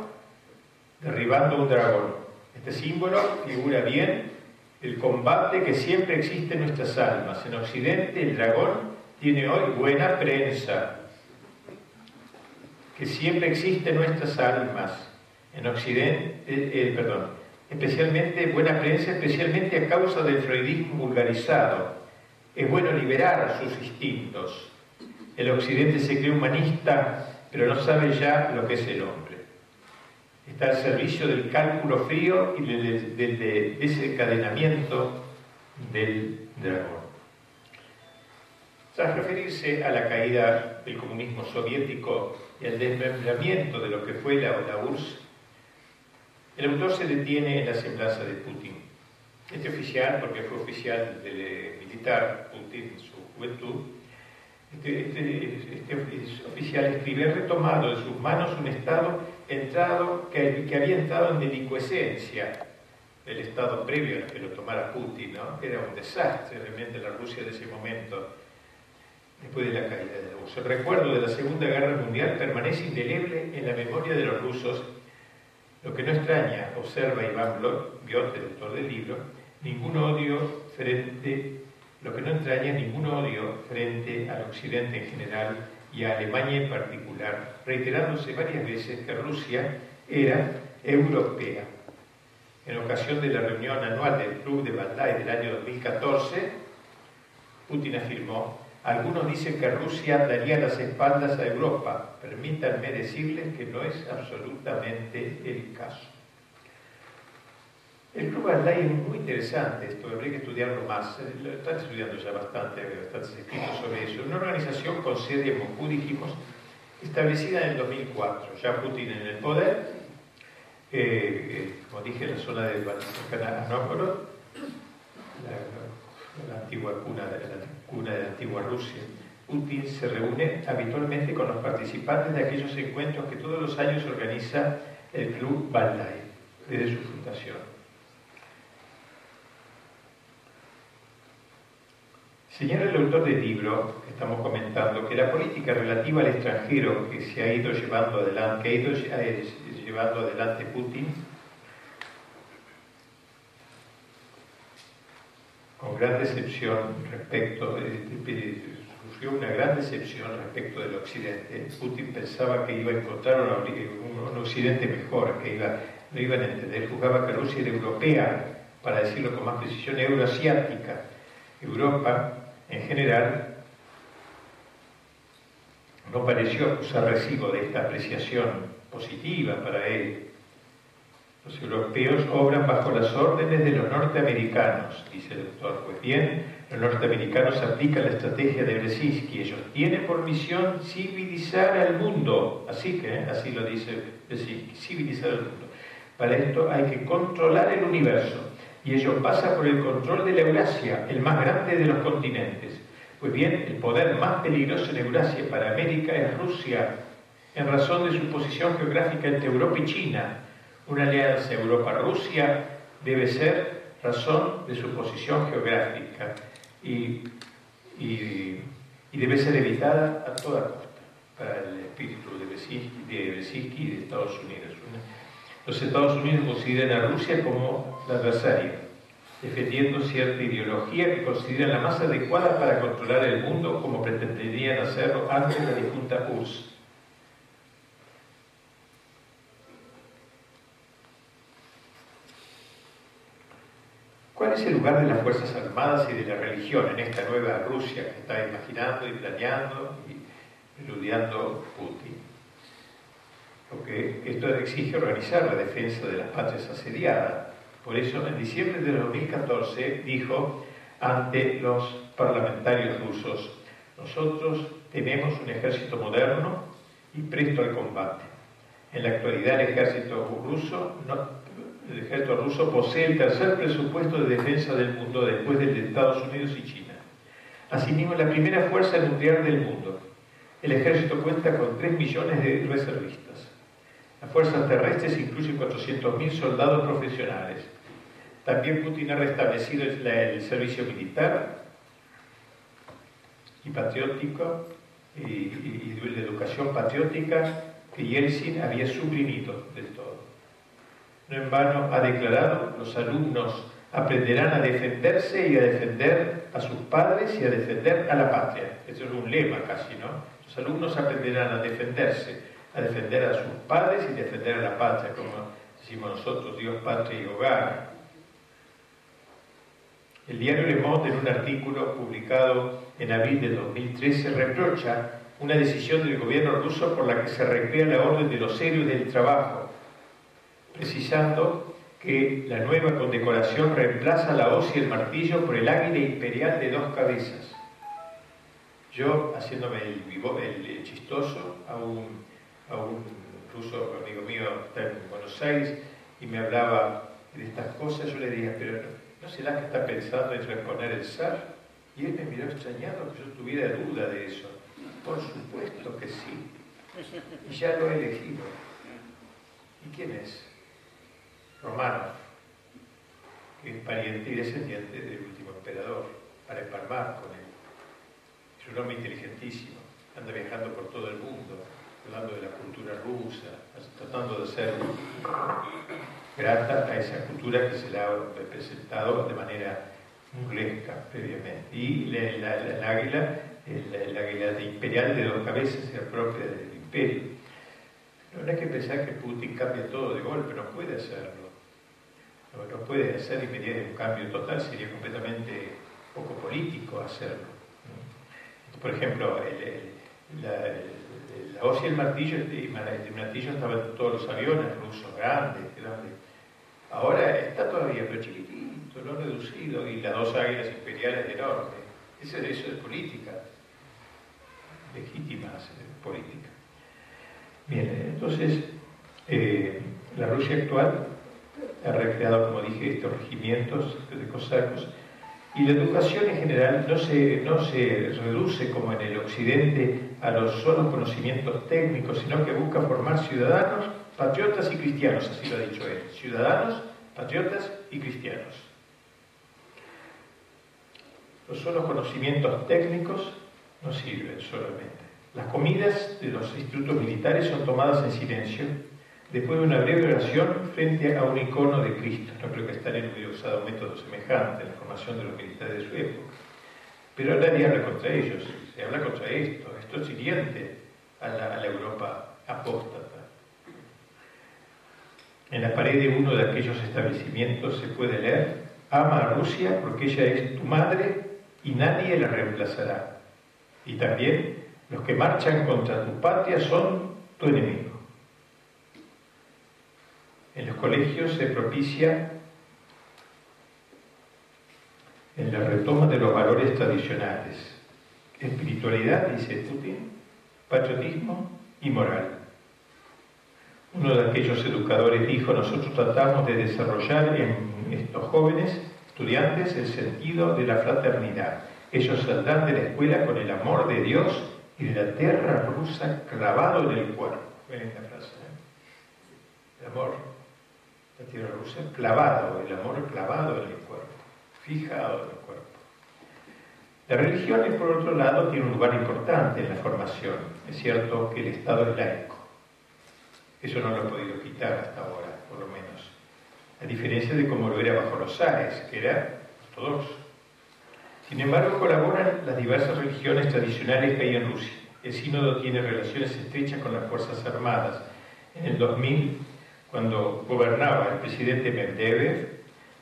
derribando un dragón. Este símbolo figura bien el combate que siempre existe en nuestras almas. En Occidente el dragón tiene hoy buena prensa, que siempre existe en nuestras almas. En Occidente, eh, perdón, especialmente buena prensa, especialmente a causa del freudismo vulgarizado. Es bueno liberar sus instintos. El occidente se cree humanista, pero no sabe ya lo que es el hombre. Está al servicio del cálculo frío y del, desencadenamiento del dragón. Tras referirse a la caída del comunismo soviético al desmembramiento de lo que fue la, la URSS, el autor se detiene en la semblanza de Putin. Este oficial, porque fue oficial del eh, militar Putin en su juventud, este, este, este, oficial escribe retomado de sus manos un estado entrado, que, que, había entrado en delincuescencia, el estado previo al que lo tomara Putin, ¿no? era un desastre realmente la Rusia de ese momento, después de la caída de la. El recuerdo de la Segunda Guerra Mundial permanece indeleble en la memoria de los rusos lo que no extraña, observa Iván Biot, el autor del libro, ningún odio frente, lo que no extraña ningún odio frente al Occidente en general y a Alemania en particular, reiterándose varias veces que Rusia era europea. En ocasión de la reunión anual del Club de Bandai del año 2014, Putin afirmó algunos dicen que Rusia daría las espaldas a Europa. Permítanme decirles que no es absolutamente el caso. El Club Bandai es muy interesante, esto habría que estudiarlo más. Lo están estudiando ya bastante, bastantes escritos sobre eso. Una organización con sede en Moscú, dijimos, establecida en el 2004, ya Putin en el poder, eh, eh, como dije, en la zona de Anópolo, la, la, antigua cuna de la cuna de antigua Rusia. Putin se reúne habitualmente con los participantes de aquellos encuentros que todos los años organiza el Club Valdai, desde su fundación. Señala el autor del libro estamos comentando que la política relativa al extranjero que se ha ido llevando adelante, que ha ido llevando adelante Putin, con gran decepción respecto, sufrió una gran decepción respecto del Occidente. Putin pensaba que iba a encontrar un, Occidente mejor, que iba, no iban a entender. Jugaba que Rusia era europea, para decirlo con más precisión, euroasiática. Europa, en general, no pareció acusar recibo de esta apreciación positiva para él los europeos obran bajo las órdenes de los norteamericanos, dice el doctor. Pues bien, los norteamericanos aplican la estrategia de Brzezinski. Ellos tienen por misión civilizar al mundo. Así que, ¿eh? así lo dice Brzezinski, civilizar al mundo. Para esto hay que controlar el universo. Y ello pasa por el control de la Eurasia, el más grande de los continentes. Pues bien, el poder más peligroso en Eurasia para América es Rusia, en razón de su posición geográfica entre Europa y China una alianza Europa-Rusia debe ser razón de su posición geográfica y, debe ser evitada a toda costa para el espíritu de Brzezinski, de, de Estados Unidos. Los Estados Unidos consideran a Rusia como la adversaria, defendiendo cierta ideología que consideran la más adecuada para controlar el mundo como pretendían hacerlo antes de la difunta URSS. ¿Cuál es el lugar de las Fuerzas Armadas y de la religión en esta nueva Rusia que está imaginando y planeando y eludiando Putin? Porque esto exige organizar la defensa de las patrias asediadas. Por eso, en diciembre de 2014 dijo ante los parlamentarios rusos, nosotros tenemos un ejército moderno y presto al combate. En la actualidad el ejército ruso no, el ejército ruso posee el tercer presupuesto de defensa del mundo después del de Estados Unidos y China. Asimismo, la primera fuerza mundial del mundo. El ejército cuenta con 3 millones de reservistas. Las fuerzas terrestres incluyen 400.000 soldados profesionales. También Putin ha restablecido el, servicio militar y patriótico y, la educación patriótica que Yeltsin había suprimido del todo. No en vano ha declarado, los alumnos aprenderán a defenderse y a defender a sus padres y a defender a la patria. Eso es un lema casi, ¿no? Los alumnos aprenderán a defenderse, a defender a sus padres y defender a la patria, como decimos nosotros, Dios, patria y hogar. El diario Le Monde, en un artículo publicado en abril de 2013, reprocha una decisión del gobierno ruso por la que se recrea la orden de los héroes del trabajo, precisando que la nueva condecoración reemplaza la hoz y el martillo por el águila imperial de dos cabezas. Yo, haciéndome el, chistoso, a un, a un ruso amigo mío está en Buenos Aires y me hablaba de estas cosas, yo le dije, pero ¿no será que está pensando en reponer el zar? Y él me miró extrañado que yo tuviera duda de eso. Por supuesto que sí. Y ya lo he elegido. ¿Y quién es? Romanov, que es pariente y descendiente del último emperador, para empalmar con él. Es un hombre inteligentísimo, anda viajando por todo el mundo, hablando de la cultura rusa, tratando de ser grata a esa cultura que se le ha representado de manera burlesca previamente. Y el águila, el, águila imperial de dos cabezas, es propia del imperio. No hay que pensar que Putin cambia todo de golpe, no puede hacerlo no, puede hacer inmediatamente un cambio total, sería completamente poco político hacerlo. Por ejemplo, la, la, hoz y el martillo, el martillo estaba en todos los aviones rusos, grandes, grandes. Ahora está todavía, pero chiquitito, lo reducido, y las dos águilas imperiales enormes. Eso, eso es política, legítima política. Bien, entonces, eh, la Rusia actual ha recreado, como dije, estos regimientos de cosacos. Y la educación en general no se, no se reduce como en el occidente a los solos conocimientos técnicos, sino que busca formar ciudadanos, patriotas y cristianos, así lo ha dicho él. Ciudadanos, patriotas y cristianos. Los solos conocimientos técnicos no sirven solamente. Las comidas de los institutos militares son tomadas en silencio después de una breve oración frente a un icono de Cristo. No creo que Stalin hubiera usado un método semejante en la formación de los militares de su época. Pero nadie habla contra ellos, se habla contra esto. Esto es hiriente a la, Europa apóstata. En la pared de uno de aquellos establecimientos se puede leer, ama a Rusia porque ella es tu madre y nadie la reemplazará. Y también los que marchan contra tu patria son tu enemigo. En los colegios se propicia en la retoma de los valores tradicionales. Espiritualidad, dice Putin, patriotismo y moral. Uno de aquellos educadores dijo, nosotros tratamos de desarrollar en estos jóvenes estudiantes el sentido de la fraternidad. Ellos saldrán de la escuela con el amor de Dios y de la tierra rusa clavado en el cuerpo. Ven esta frase. ¿eh? El amor la tierra rusa, clavado, el amor clavado en el cuerpo, fijado en el cuerpo. La religión, por otro lado, tiene un lugar importante en la formación. Es cierto que el Estado es laico. Eso no lo he podido quitar hasta ahora, por lo menos. A diferencia de cómo lo era bajo los Ares, que era ortodoxo. Sin embargo, colaboran las diversas religiones tradicionales que hay en Rusia. El sínodo tiene relaciones estrechas con las Fuerzas Armadas. En el 2000, cuando gobernaba el presidente Medvedev,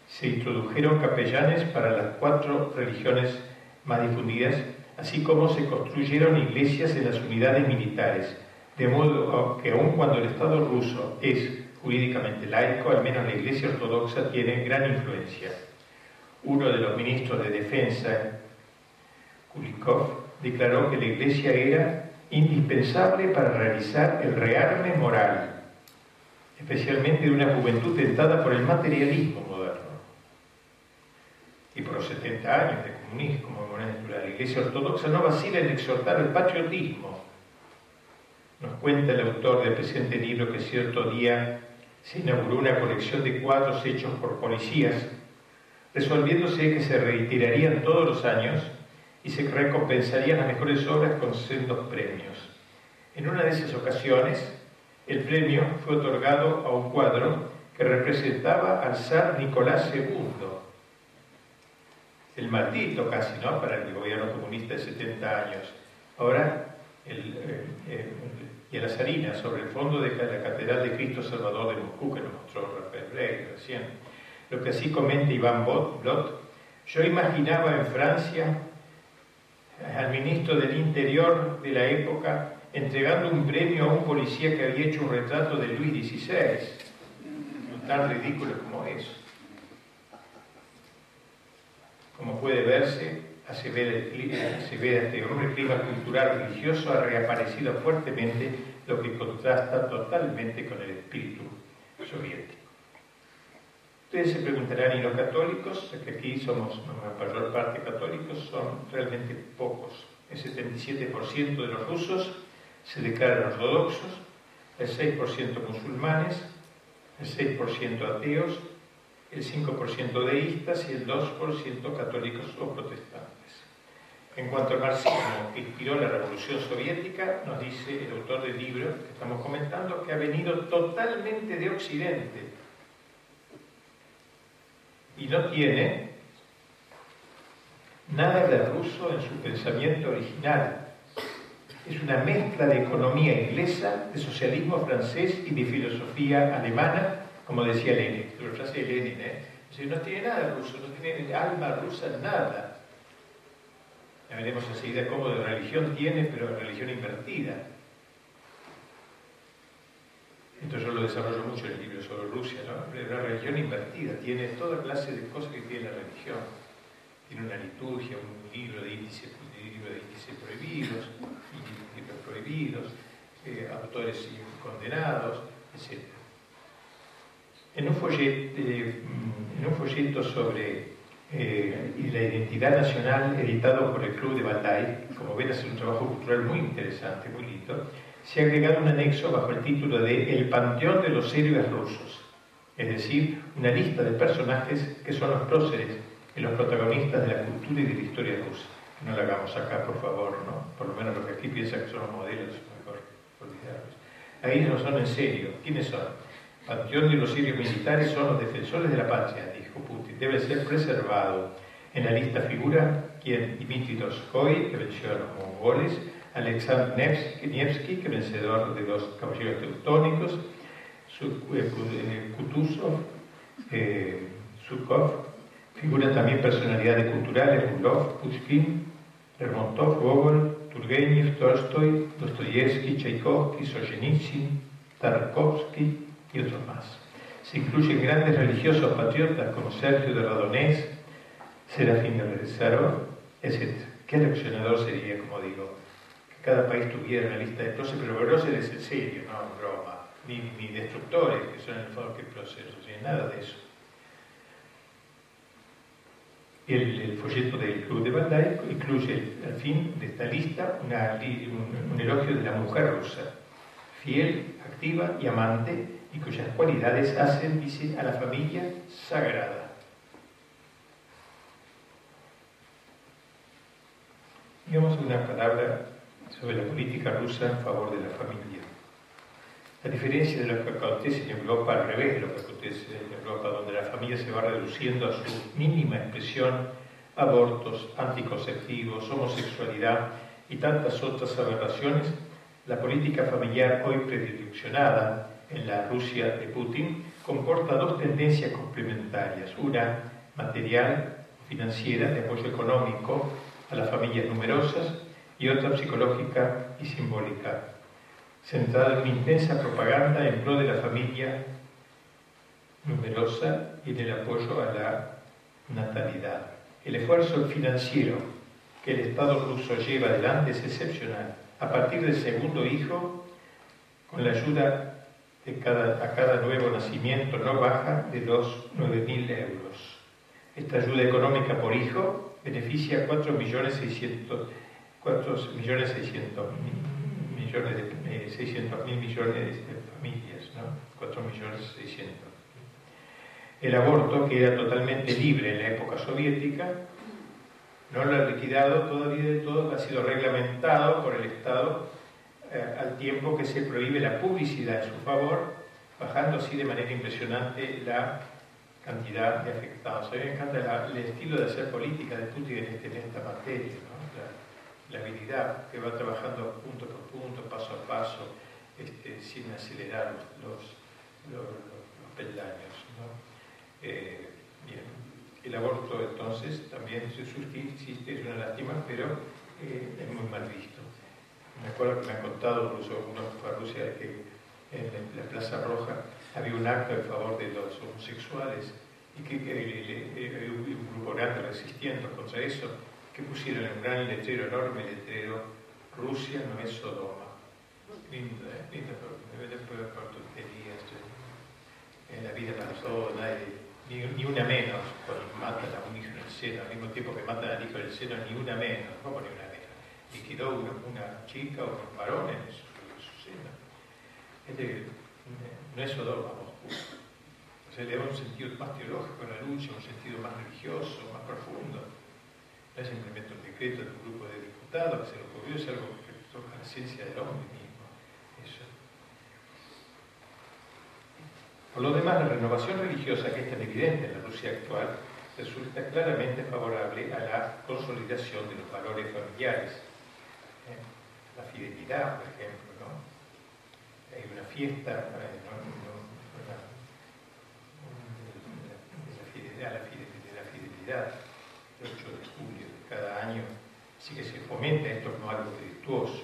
se introdujeron capellanes para las cuatro religiones más difundidas, así como se construyeron iglesias en las unidades militares, de modo que aun cuando el Estado ruso es jurídicamente laico, al menos la Iglesia Ortodoxa tiene gran influencia. Uno de los ministros de Defensa, Kulikov, declaró que la Iglesia era indispensable para realizar el rearme moral, especialmente de una juventud tentada por el materialismo moderno y por los 70 años de comunismo la Iglesia Ortodoxa no vacila en exhortar el patriotismo. Nos cuenta el autor del presente libro que cierto día se inauguró una colección de cuadros hechos por policías, resolviéndose que se retirarían todos los años y se recompensarían las mejores obras con sendos premios. En una de esas ocasiones, el premio fue otorgado a un cuadro que representaba al zar Nicolás II, el maldito casi, ¿no? Para el gobierno comunista de 70 años. Ahora, el, y a las harinas sobre el fondo de la Catedral de Cristo Salvador de Moscú, que lo mostró Rafael Rey recién. Lo que así comenta Iván Blot, yo imaginaba en Francia al ministro del Interior de la época entregando un premio a un policía que había hecho un retrato de Luis XVI. Tan ridículo como eso. Como puede verse, se ve, este hombre, clima cultural religioso ha reaparecido fuertemente, lo que contrasta totalmente con el espíritu soviético. Ustedes se preguntarán, ¿y los católicos? Que aquí somos la mayor parte católicos, son realmente pocos. El 77% de los rusos se declaran ortodoxos, el 6% musulmanes, el 6% ateos, el 5% deístas y el 2% católicos o protestantes. En cuanto al marxismo que inspiró la revolución soviética, nos dice el autor del libro que estamos comentando que ha venido totalmente de Occidente y no tiene nada de ruso en su pensamiento original. Es una mezcla de economía inglesa, de socialismo francés y de filosofía alemana como decía Lenin, la frase de Lenin, ¿eh? no tiene nada ruso, no tiene alma rusa, nada. Ya veremos enseguida cómo de religión tiene, pero religión invertida. Entonces yo lo desarrollo mucho en el libro sobre Rusia, ¿no? Una religión invertida, tiene toda clase de cosas que tiene la religión. Tiene una liturgia, un libro de índices, libro de índices prohibidos, eh, autores condenados, etc. En un folleto, en un folleto sobre eh, la identidad nacional editado por el Club de Bandai, como ven es un trabajo cultural muy interesante, muy lindo, se ha agregado un anexo bajo el título de El Panteón de los Héroes Rusos, es decir, una lista de personajes que son los próceres y los protagonistas de la cultura y de la historia rusa. No la hagamos acá, por favor, ¿no? Por lo menos los que aquí piensan que son los modelos, mejor olvidarlos. Ahí no son en serio. ¿Quiénes son? panteón de los sirios militares son los defensores de la patria, dijo Putin. Debe ser preservado. En la lista figura quien Dmitry Dostoy, que venció a los mongoles, Alexander Nevsky, que vencedor de los caballeros teutónicos, eh, eh, Kutuzov, eh, Zukov, figuran también personalidades culturales, Rulov, Pushkin, Lermontov, Gogol, Turgenev, Tolstoy, Dostoyevsky, Tchaikovsky, Solzhenitsyn, Tarkovsky, y otros más. Se incluyen grandes religiosos patriotas como Sergio de Radonés, Serafín de Rezarov, etc. ¿Qué reaccionador sería, como digo, que cada país tuviera una lista de próceres? Pero próceres es el serio, no broma, ni, ni, destructores, que son en el fondo que próceres, no nada de eso. El, folleto del Club de Bandai incluye al fin de esta lista un elogio de la mujer rusa, fiel, activa y amante, y cuyas cualidades hacen, dice, a la familia sagrada. Digamos una palabra sobre la política rusa en favor de la familia. A diferencia de lo que acontece en Europa, al revés de lo que acontece en Europa, donde la familia se va reduciendo a su mínima expresión, abortos, anticonceptivos, homosexualidad y tantas otras aberraciones, la política familiar hoy predileccionada en la Rusia de Putin comporta dos tendencias complementarias, una material, financiera, de apoyo económico a las familias numerosas, y otra psicológica y simbólica, centrada en una intensa propaganda en pro de la familia numerosa y en apoyo a la natalidad. El esfuerzo financiero que el Estado ruso lleva adelante es excepcional. A partir del segundo hijo, con la ayuda de cada, a cada nuevo nacimiento no baja de los 9.000 euros. Esta ayuda económica por hijo beneficia a 4.600.000 millones millones millones de, 600 mil millones de familias, ¿no? 4 millones 600. El aborto, que era totalmente libre en la época soviética, no lo ha liquidado todavía de todo, ha sido reglamentado por el Estado eh, al tiempo que se prohíbe la publicidad en su favor, bajando así de manera impresionante la cantidad de afectados. A mí me encanta el estilo de hacer política de Putin en, este, en esta materia, la, habilidad que va trabajando punto por punto, paso a paso, este, sin acelerar los, los, peldaños. Eh, el aborto entonces también existe, es una lástima, pero eh, es muy mal visto. Me acuerdo que me han contado incluso uno fue a Rusia que en la Plaza Roja había un acto en favor de los homosexuales y que, que, un grupo grande resistiendo contra eso, que pusieron en un gran letrero, enorme letrero, Rusia no es Sodoma. Lindo, ¿eh? Lindo, pero por tonterías. En la vida pasó, nadie, ni, ni, una menos, cuando matan a un hijo en el seno, al mismo tiempo que matan al hijo en el seno, ni una menos, ¿cómo ni una menos? Liquidó una, una chica o un varón en su, en su seno. No es Sodoma, Moscú. O sea, le da un sentido más teológico a la lucha, un sentido más religioso, más profundo. Simplemente un decreto de un grupo de diputados que se lo ocurrió, es algo que toca la ciencia del hombre mismo. Por lo demás, la renovación religiosa que es tan evidente en la Rusia actual resulta claramente favorable a la consolidación de los valores familiares. ¿Eh? La fidelidad, por ejemplo, ¿no? Hay una fiesta, eh, ¿no? a la fidelidad, el 8 de julio de cada año, así que se fomenta esto como algo virtuoso.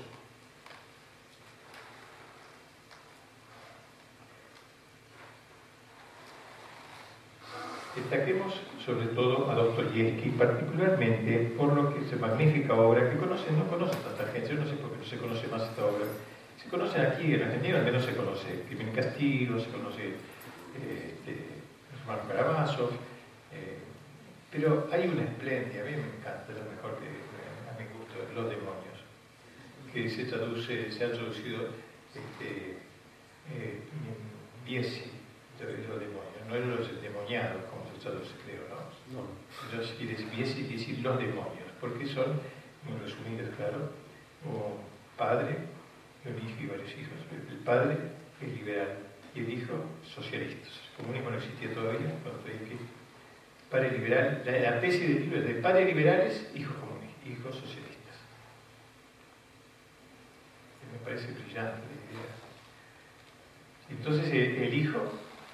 Destaquemos sobre todo a Dostoyevsky, particularmente por lo que es magnífica obra que conocen, no conoce tanta gente, yo no sé por qué no se conoce más esta obra. Se conoce aquí en Argentina, al menos se conoce Crimen y Castigo, se conoce eh, de Marco Karamazov, pero hay una espléndida, a mí me encanta, lo mejor que a mi gusto, Los demonios, que se traduce, se ha traducido este, eh, Biesi, los demonios, no es los demoniados como se traduce, creo, ¿no? No. Entonces, y Biesi quiere decir los demonios, porque son, muy resumidos, claro, un padre, un hijo y varios hijos. El padre es liberal y el hijo socialista. El comunismo no existía todavía cuando estoy aquí padre liberal, la, tesis del libro de padres liberales, hijos comunistas, hijos socialistas. me parece brillante la idea. Entonces el, hijo,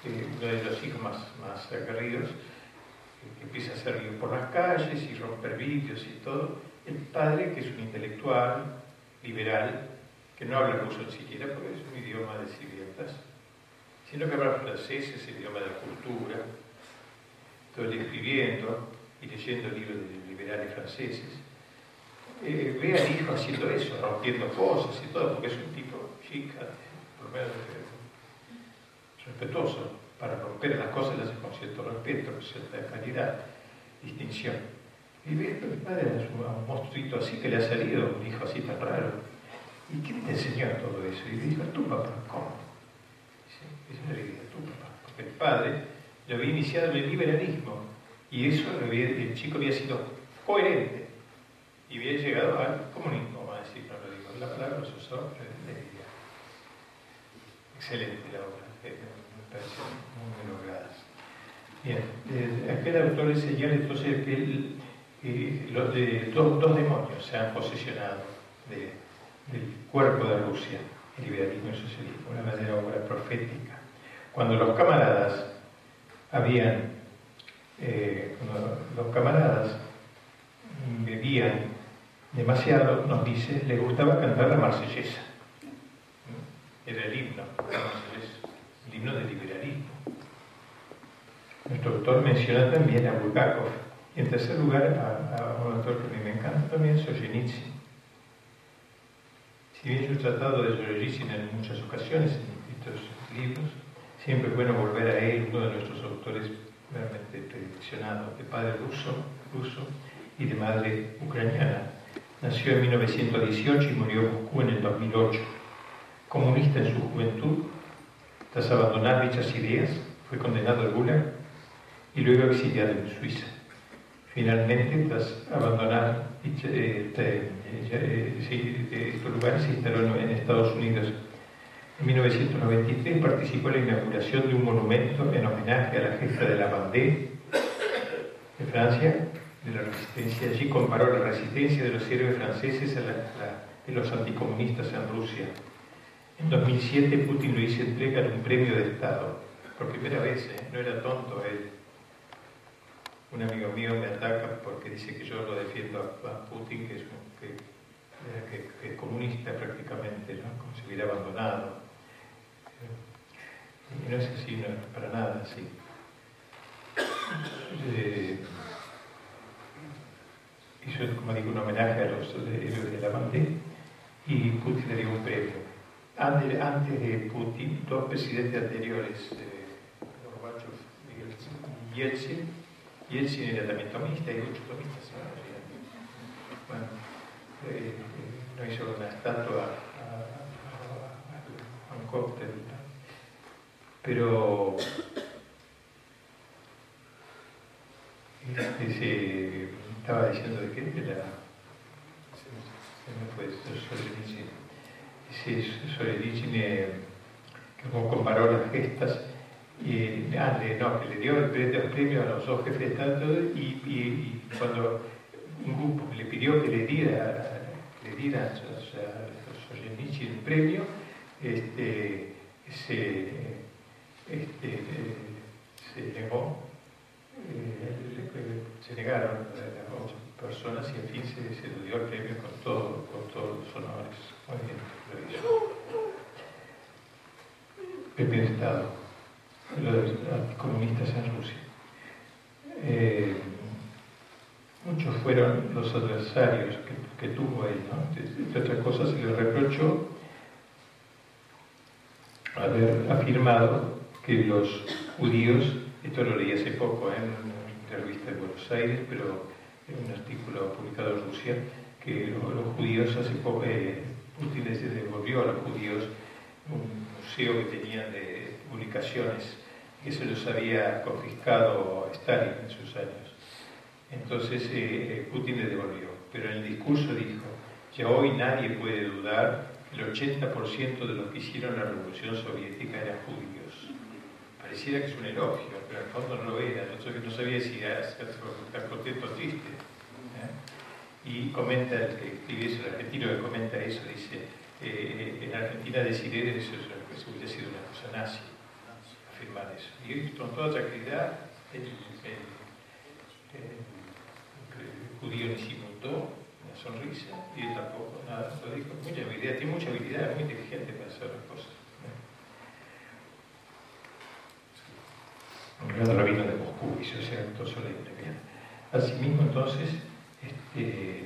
uno de los hijos más, más aguerridos, que empieza a ser por las calles y romper vidrios y todo, el padre, que es un intelectual, liberal, que no habla ruso ni siquiera porque es un idioma de sirvientas, sino que habla francés, es el idioma de la cultura, estoy escribiendo y leyendo libros de liberales franceses, eh, ve al hijo haciendo eso, rompiendo cosas y todo, porque es un tipo chica, por lo menos respetuoso, para romper las cosas las hace con cierto respeto, con cierta calidad, distinción. Y ve a mi padre a un monstruito así que le ha salido, un hijo así tan raro. ¿Y quién te enseñó todo eso? Y le dijo, tú papá, ¿cómo? Esa es de tu papá. Porque el padre lo había iniciado en el liberalismo y eso el chico había sido coherente y había llegado al comunismo, vamos a decir, no lo digo, la palabra se usó, Excelente la obra, me parece muy lograda. Bien, eh, aquel autor señala entonces que los de, dos, dos, demonios se han posesionado del cuerpo de Rusia, el liberalismo y el socialismo, una verdadera obra profética. Cuando los camaradas habían, eh, cuando los camaradas bebían demasiado, nos dice, les gustaba cantar la marsellesa. Era el himno, el himno del liberalismo. Nuestro autor menciona también a Bulgakov. Y en tercer lugar, a, un autor que a mí me encanta también, Solzhenitsyn. Si bien yo he tratado de Solzhenitsyn en muchas ocasiones, en distintos libros, siempre es bueno volver a él, uno de nuestros autores realmente prediccionados, de padre ruso, ruso y de madre ucraniana. Nació en 1918 y murió en Moscú en el 2008. Comunista en su juventud, tras abandonar dichas ideas, fue condenado al Gulag y luego exiliado en Suiza. Finalmente, tras abandonar eh, este, eh, estos lugares, se instaló en Estados Unidos. En 1993 participó en la inauguración de un monumento en homenaje a la gesta de la Vendée de Francia, de la resistencia. Allí comparó la resistencia de los héroes franceses a la, de los anticomunistas en Rusia. En 2007 Putin lo hizo entrega de un premio de Estado. Por primera vez, ¿eh? no era tonto él un amigo mío me ataca porque dice que yo lo defiendo a, Putin, que es, que, comunista prácticamente, ¿no? como si hubiera abandonado. Y no es así, no es para nada así. Eh, hizo, como digo, un homenaje a los héroes de la bandera y Putin le dio un premio. Antes, de Putin, dos presidentes anteriores, eh, y Yeltsin, y él sí era también tomista, y muchos tomistas. Bueno, eh, no hizo una estatua a, un cóctel, pero este, estaba diciendo de que era, se me fue Solzhenitsyn, eh, que comparó las gestas y no, que le dio el premio a los dos jefes Estado y, cuando un grupo le pidió que le diera, le diera a Solzhenitsyn el premio, este, se, este, se negó, eh, se negaron dos personas y en fin se, se le dio el premio con, todo, con todos los honores. Muy bien, Premio de Estado los comunistas en Rusia. Eh, muchos fueron los adversarios que, tuvo él, ¿no? Entre otras cosas se le reprochó haber afirmado que los judíos, esto lo leí hace poco ¿eh? en la revista de Buenos Aires, pero en un artículo publicado en Rusia, que los, judíos hace poco, eh, Putin les devolvió a los judíos un museo que tenían de publicaciones que se los había confiscado Stalin en sus años. Entonces eh, Putin le devolvió, pero en el discurso dijo, ya hoy nadie puede dudar que el 80% de los que hicieron la revolución soviética eran judíos. Pareciera que es un elogio, pero al fondo no lo era, yo no sabía si estar contento o triste. ¿eh? Y comenta el que escribe eso, el argentino que comenta eso, dice, eh, en Argentina decir eso, eso hubiera sido una cosa nazi afirmar eso. Y con toda tranquilidad, el, judío ni simultó una sonrisa y él tampoco nada, lo dijo. Mucha habilidad, tiene mucha habilidad, es muy inteligente para hacer las cosas. Un gran rabino de Moscú hizo ese acto solemne. Bien. Asimismo, entonces, este,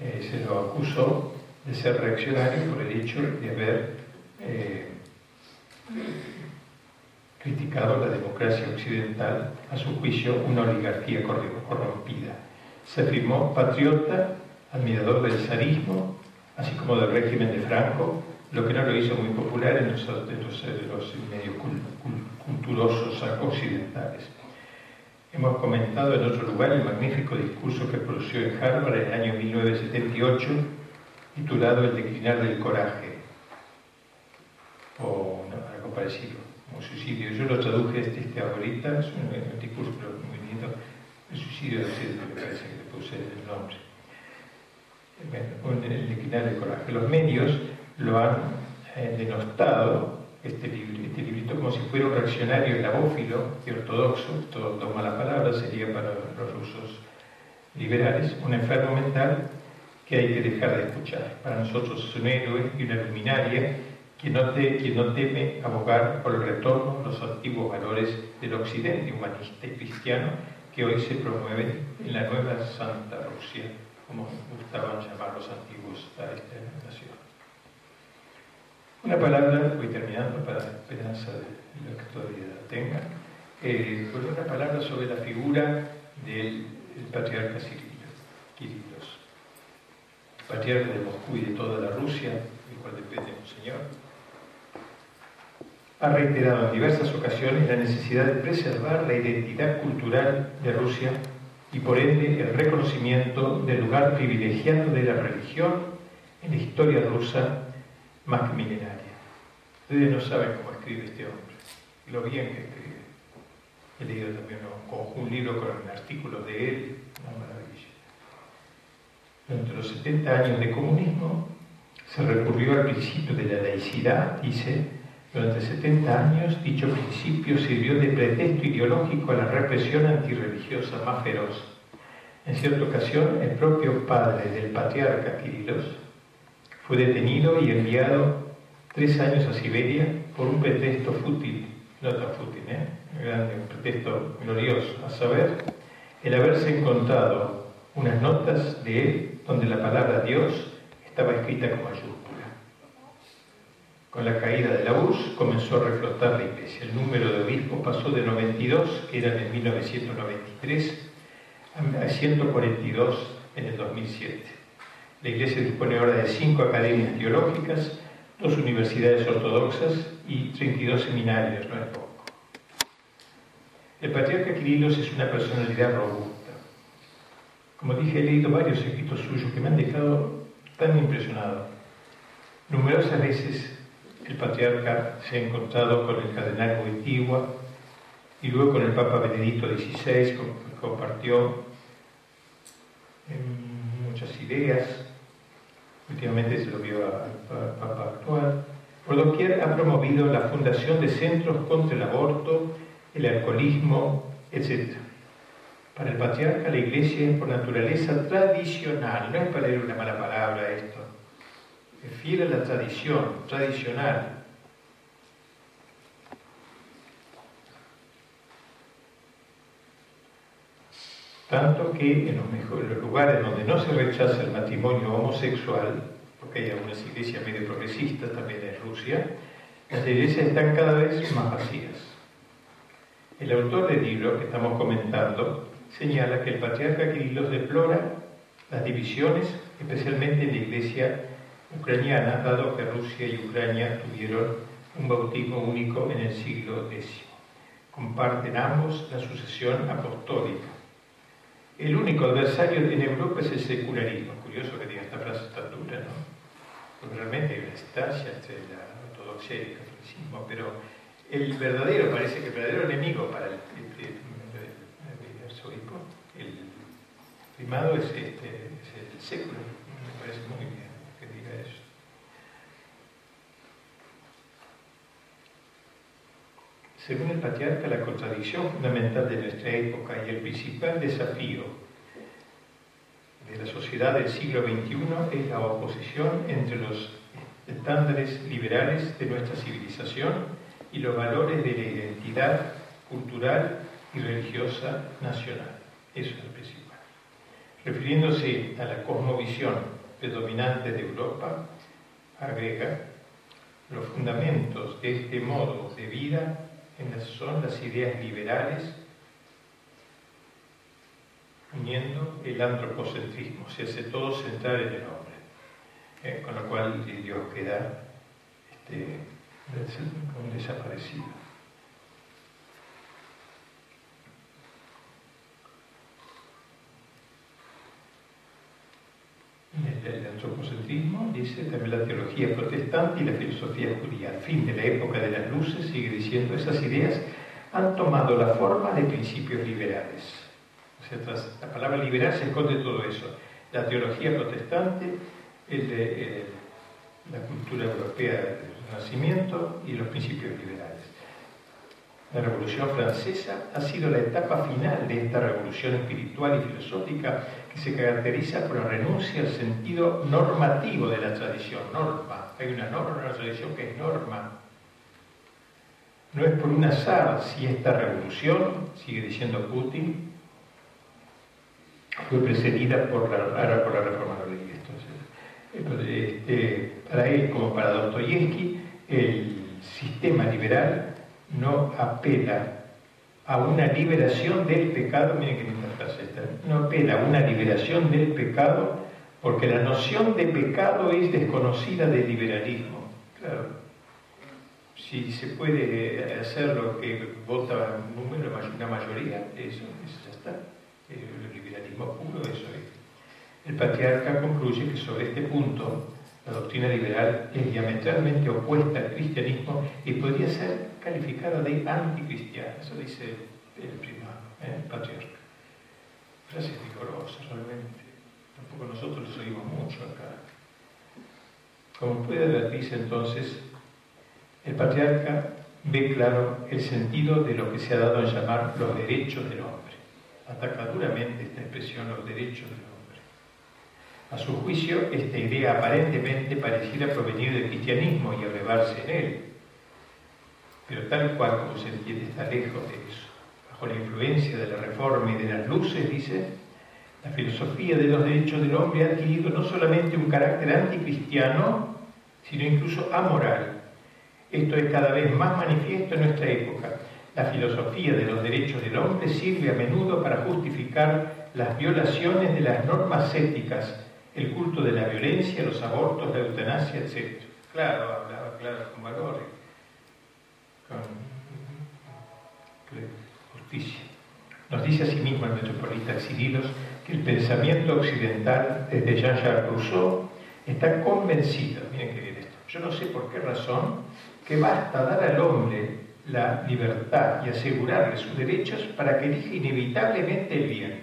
eh, se lo acusó de ser reaccionario por el hecho de haber eh, criticado la democracia occidental, a su juicio una oligarquía corrompida. Se afirmó patriota, admirador del zarismo, así como del régimen de Franco, lo que no lo hizo muy popular en los, medios culturosos occidentales. Hemos comentado en otro lugar el magnífico discurso que pronunció en Harvard en el año 1978, titulado El declinar del coraje, o algo parecido, como suicidio. Yo lo traduje este, este ahorita, es un, discurso muy lindo, el suicidio de me parece que le puse el nombre. Bueno, el declinar del coraje. Los medios lo han eh, denostado este, libro, este librito como si fuera un reaccionario eslavófilo y ortodoxo, todo toma la palabra, sería para los rusos liberales, un enfermo mental que hay que dejar de escuchar. Para nosotros es un héroe y una luminaria que no, te, no teme abogar por el retorno a los antiguos valores del occidente humanista y cristiano que hoy se promueven en la nueva Santa Rusia, como gustaban llamar los antiguos a esta nación. Una palabra, voy terminando para la esperanza de los que todavía la tengan, eh, pues una palabra sobre la figura del, patriarca Cirilo, Kirilos, patriarca de Moscú y de toda la Rusia, del cual depende un señor, ha reiterado en diversas ocasiones la necesidad de preservar la identidad cultural de Rusia y por ende el reconocimiento del lugar privilegiado de la religión en la historia rusa más que milenaria. Ustedes no saben cómo escribe este hombre, lo bien que escribe. He leído también un, libro con artículos de él, una maravilla. Durante los 70 años de comunismo se recurrió al principio de la laicidad, dice, durante 70 años dicho principio sirvió de pretexto ideológico a la represión antirreligiosa más feroz. En cierta ocasión, el propio padre del patriarca Kirilos, fue detenido y enviado tres años a Siberia por un pretexto fútil, no tan fútil, ¿eh? Un pretexto glorioso, a saber, el haberse encontrado unas notas de él donde la palabra Dios estaba escrita con mayúscula. Con la caída de la URSS comenzó a reflotar la iglesia. El número de obispos pasó de 92, que eran en 1993, a 142 en el 2007. La Iglesia dispone ahora de cinco academias teológicas, dos universidades ortodoxas y 32 seminarios, no es poco. El patriarca Kirilos es una personalidad robusta. Como dije, he leído varios escritos suyos que me han dejado tan impresionado. Numerosas veces el patriarca se ha encontrado con el cardenal Wojtyła y luego con el Papa Benedicto XVI, compartió muchas ideas, últimamente se lo vio al Papa actual, por doquier ha promovido la fundación de centros contra el aborto, el alcoholismo, etc. Para el patriarca la iglesia es por naturaleza tradicional, no es para leer una mala palabra esto, es fiel a la tradición, tradicional. Tanto que en los, lugares donde no se rechaza el matrimonio homosexual, porque hay algunas iglesias medio progresistas también en Rusia, las iglesias están cada vez más vacías. El autor del libro que estamos comentando señala que el patriarca Kirilos deplora las divisiones, especialmente en la iglesia ucraniana, dado que Rusia y Ucrania tuvieron un bautismo único en el siglo X. Comparten ambos la sucesión apostólica el único adversario en Europa es el secularismo. Curioso que diga esta frase tan dura, ¿no? Porque realmente hay una distancia entre la ortodoxia y el catolicismo, pero el verdadero, parece que el verdadero enemigo para el, el, el primado es, este, es el século. Me parece muy bien que diga eso. Según el patriarca, la contradicción fundamental de nuestra época y el principal desafío de la sociedad del siglo XXI es la oposición entre los estándares liberales de nuestra civilización y los valores de la identidad cultural y religiosa nacional. Eso es el principal. Refiriéndose a la cosmovisión predominante de Europa, agrega, los fundamentos de este modo de vida son las ideas liberales, uniendo el antropocentrismo, se hace todo central en el hombre, eh, con lo cual Dios queda este, desaparecido. El, antropocentrismo dice también la teología protestante y la filosofía judía. Fin de la época de las luces sigue diciendo esas ideas han tomado la forma de principios liberales. O sea, tras la palabra liberal se esconde todo eso. La teología protestante, la cultura europea del Renacimiento y los principios liberales. La Revolución Francesa ha sido la etapa final de esta revolución espiritual y filosófica que se caracteriza por la renuncia al sentido normativo de la tradición. Norma. Hay una norma en la tradición que es norma. No es por un azar si esta revolución, sigue diciendo Putin, fue precedida por la, por la reforma Entonces, este, para él, como para Dostoyevsky, el sistema liberal no apela a una liberación del pecado, miren que linda frase esta, no apela a una liberación del pecado porque la noción de pecado es desconocida del liberalismo. Claro, si se puede hacer lo que vota una mayoría, eso, eso ya está. El liberalismo puro, eso es. El patriarca concluye que sobre este punto la doctrina liberal es diametralmente opuesta al cristianismo y podría ser calificada de anticristiana. Eso dice el primado, ¿eh? el patriarca. Frases vigorosas realmente. Tampoco nosotros les oímos mucho acá. Como puede advertirse entonces, el patriarca ve claro el sentido de lo que se ha dado a llamar los derechos del hombre. Ataca duramente esta expresión, los derechos del hombre. A su juicio, esta idea aparentemente pareciera provenir del cristianismo y elevarse en él, pero tal cual como se entiende está lejos de eso. Bajo la influencia de la reforma y de las luces, dice, la filosofía de los derechos del hombre ha adquirido no solamente un carácter anticristiano, sino incluso amoral. Esto es cada vez más manifiesto en nuestra época. La filosofía de los derechos del hombre sirve a menudo para justificar las violaciones de las normas éticas el culto de la violencia, los abortos, la eutanasia, etc. Claro, hablaba claro con valores, con justicia. Nos dice asimismo el metropolita Cirilos que el pensamiento occidental, desde Jean-Jacques Rousseau, está convencido, miren qué bien esto, yo no sé por qué razón, que basta dar al hombre la libertad y asegurarle sus derechos para que elija inevitablemente el bien.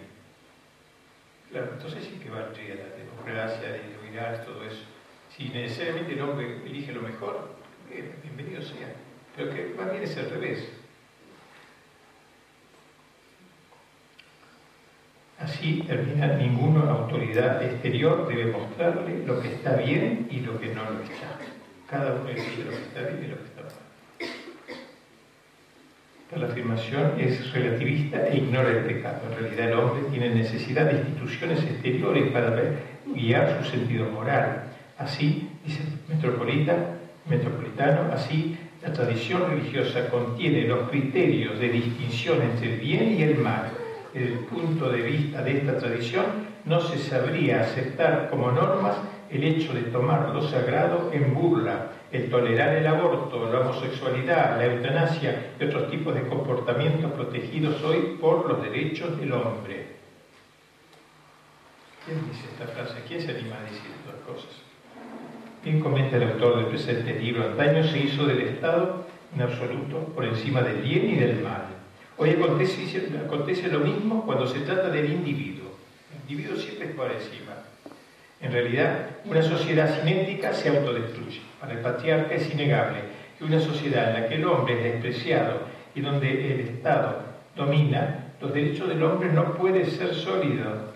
Claro, entonces sí que valdría la democracia, de iluminar todo eso. Si necesariamente el hombre elige lo mejor, bienvenido sea. Pero que más bien es al revés. Así termina, ninguna autoridad exterior debe mostrarle lo que está bien y lo que no lo está. Cada uno elige lo que está bien y lo que está la afirmación es relativista e ignora el pecado. En realidad el hombre tiene necesidad de instituciones exteriores para guiar su sentido moral. Así, dice Metropolita, Metropolitano, así la tradición religiosa contiene los criterios de distinción entre el bien y el mal. Desde el punto de vista de esta tradición, no se sabría aceptar como normas el hecho de tomar lo sagrado en burla, el tolerar el aborto, la homosexualidad, la eutanasia y otros tipos de comportamientos protegidos hoy por los derechos del hombre. ¿Quién dice esta frase? ¿Quién se anima a decir estas cosas? Bien comenta el autor del presente libro, antaño se hizo del Estado en absoluto por encima del bien y del mal. Hoy acontece, lo mismo cuando se trata del individuo. El individuo siempre es por encima. En realidad, una sociedad cinética se autodestruye. Para el patriarca es innegable que una sociedad en la que el hombre es despreciado y donde el Estado domina, los derechos del hombre no puede ser sólido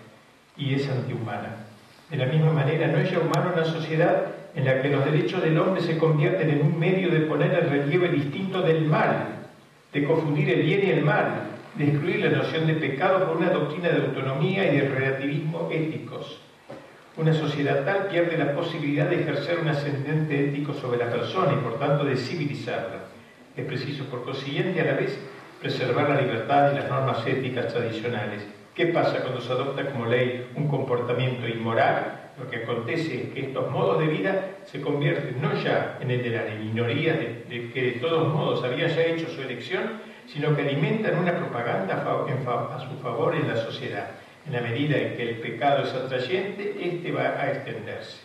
y es antihumana. De la misma manera, no es ya humana una sociedad en la que los derechos del hombre se convierten en un medio de poner en relieve el instinto del mal, de confundir el bien y el mal, de excluir la noción de pecado por una doctrina de autonomía y de relativismo éticos. Una sociedad tal pierde la posibilidad de ejercer un ascendente ético sobre la persona y por tanto de civilizarla. Es preciso, por consiguiente, a la vez preservar la libertad y las normas éticas tradicionales. ¿Qué pasa cuando se adopta como ley un comportamiento inmoral? Lo que acontece es que estos modos de vida se convierten no ya en el de las minorías de, que de todos modos habían ya hecho su elección, sino que alimentan una propaganda a su favor en la sociedad. En la medida en que el pecado es atrayente, este va a extenderse.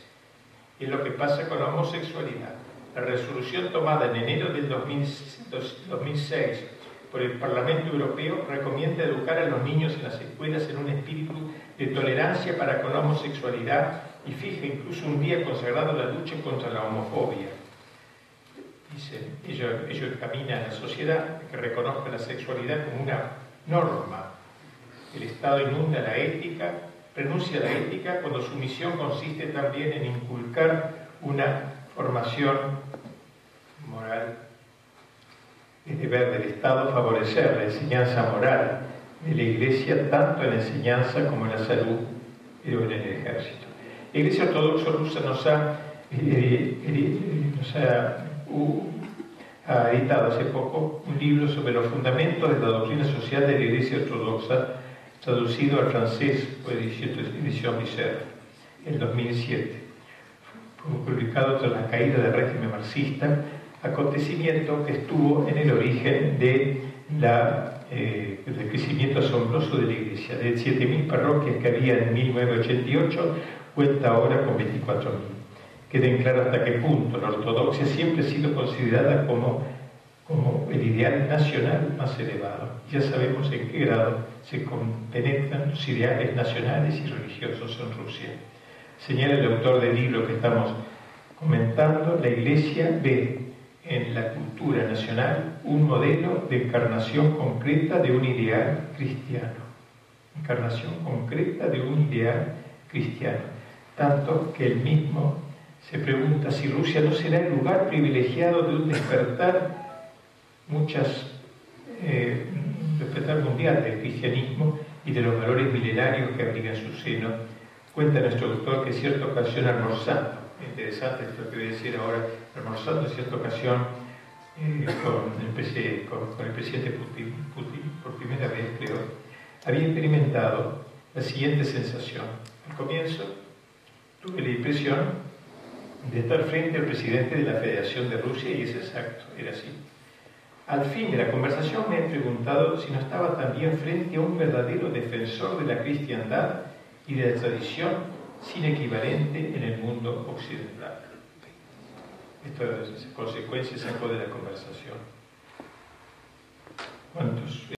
Es lo que pasa con la homosexualidad. La resolución tomada en enero del 2006 por el Parlamento Europeo recomienda educar a los niños en las escuelas en un espíritu de tolerancia para con la homosexualidad y fija incluso un día consagrado a la lucha contra la homofobia. Dice, ello, ello encamina a la sociedad que reconozca la sexualidad como una norma. El Estado inunda la ética, renuncia a la ética cuando su misión consiste también en inculcar una formación moral. Es deber del Estado favorecer la enseñanza moral de la Iglesia tanto en la enseñanza como en la salud y en el ejército. La Iglesia Ortodoxa rusa nos ha, eh, eh, nos ha, ha editado hace poco un libro sobre los fundamentos de la doctrina social de la Iglesia Ortodoxa, traducido al francés por edición Visser, en 2007. Fue publicado tras la caída del régimen marxista, acontecimiento que estuvo en el origen de la eh, del crecimiento asombroso de la Iglesia. De 7.000 parroquias que había en 1988, cuenta ahora con 24.000. Queden claro hasta qué punto la ortodoxia siempre ha sido considerada como, como el ideal nacional más elevado. Ya sabemos en qué grado se compenetran los ideales nacionales y religiosos en Rusia. Señala el autor del libro que estamos comentando, la Iglesia ve en la cultura nacional un modelo de encarnación concreta de un ideal cristiano. Encarnación concreta de un ideal cristiano. Tanto que él mismo se pregunta si Rusia no será el lugar privilegiado de un despertar muchas eh, despertar mundial del cristianismo y de los valores milenarios que abriga en su seno. Cuenta nuestro autor que cierta ocasión almorzando, interesante esto que voy a decir ahora, almorzando en cierta ocasión eh, con, el, presidente Putin, por primera vez, creo, había experimentado la siguiente sensación. Al comienzo tuve la impresión de estar frente al presidente de la Federación de Rusia y es exacto, era así. Al fin de la conversación me he preguntado si no estaba también frente a un verdadero defensor de la cristiandad y de la tradición sin equivalente en el mundo occidental. Esto es consecuencia sacó de la conversación. ¿Cuántos?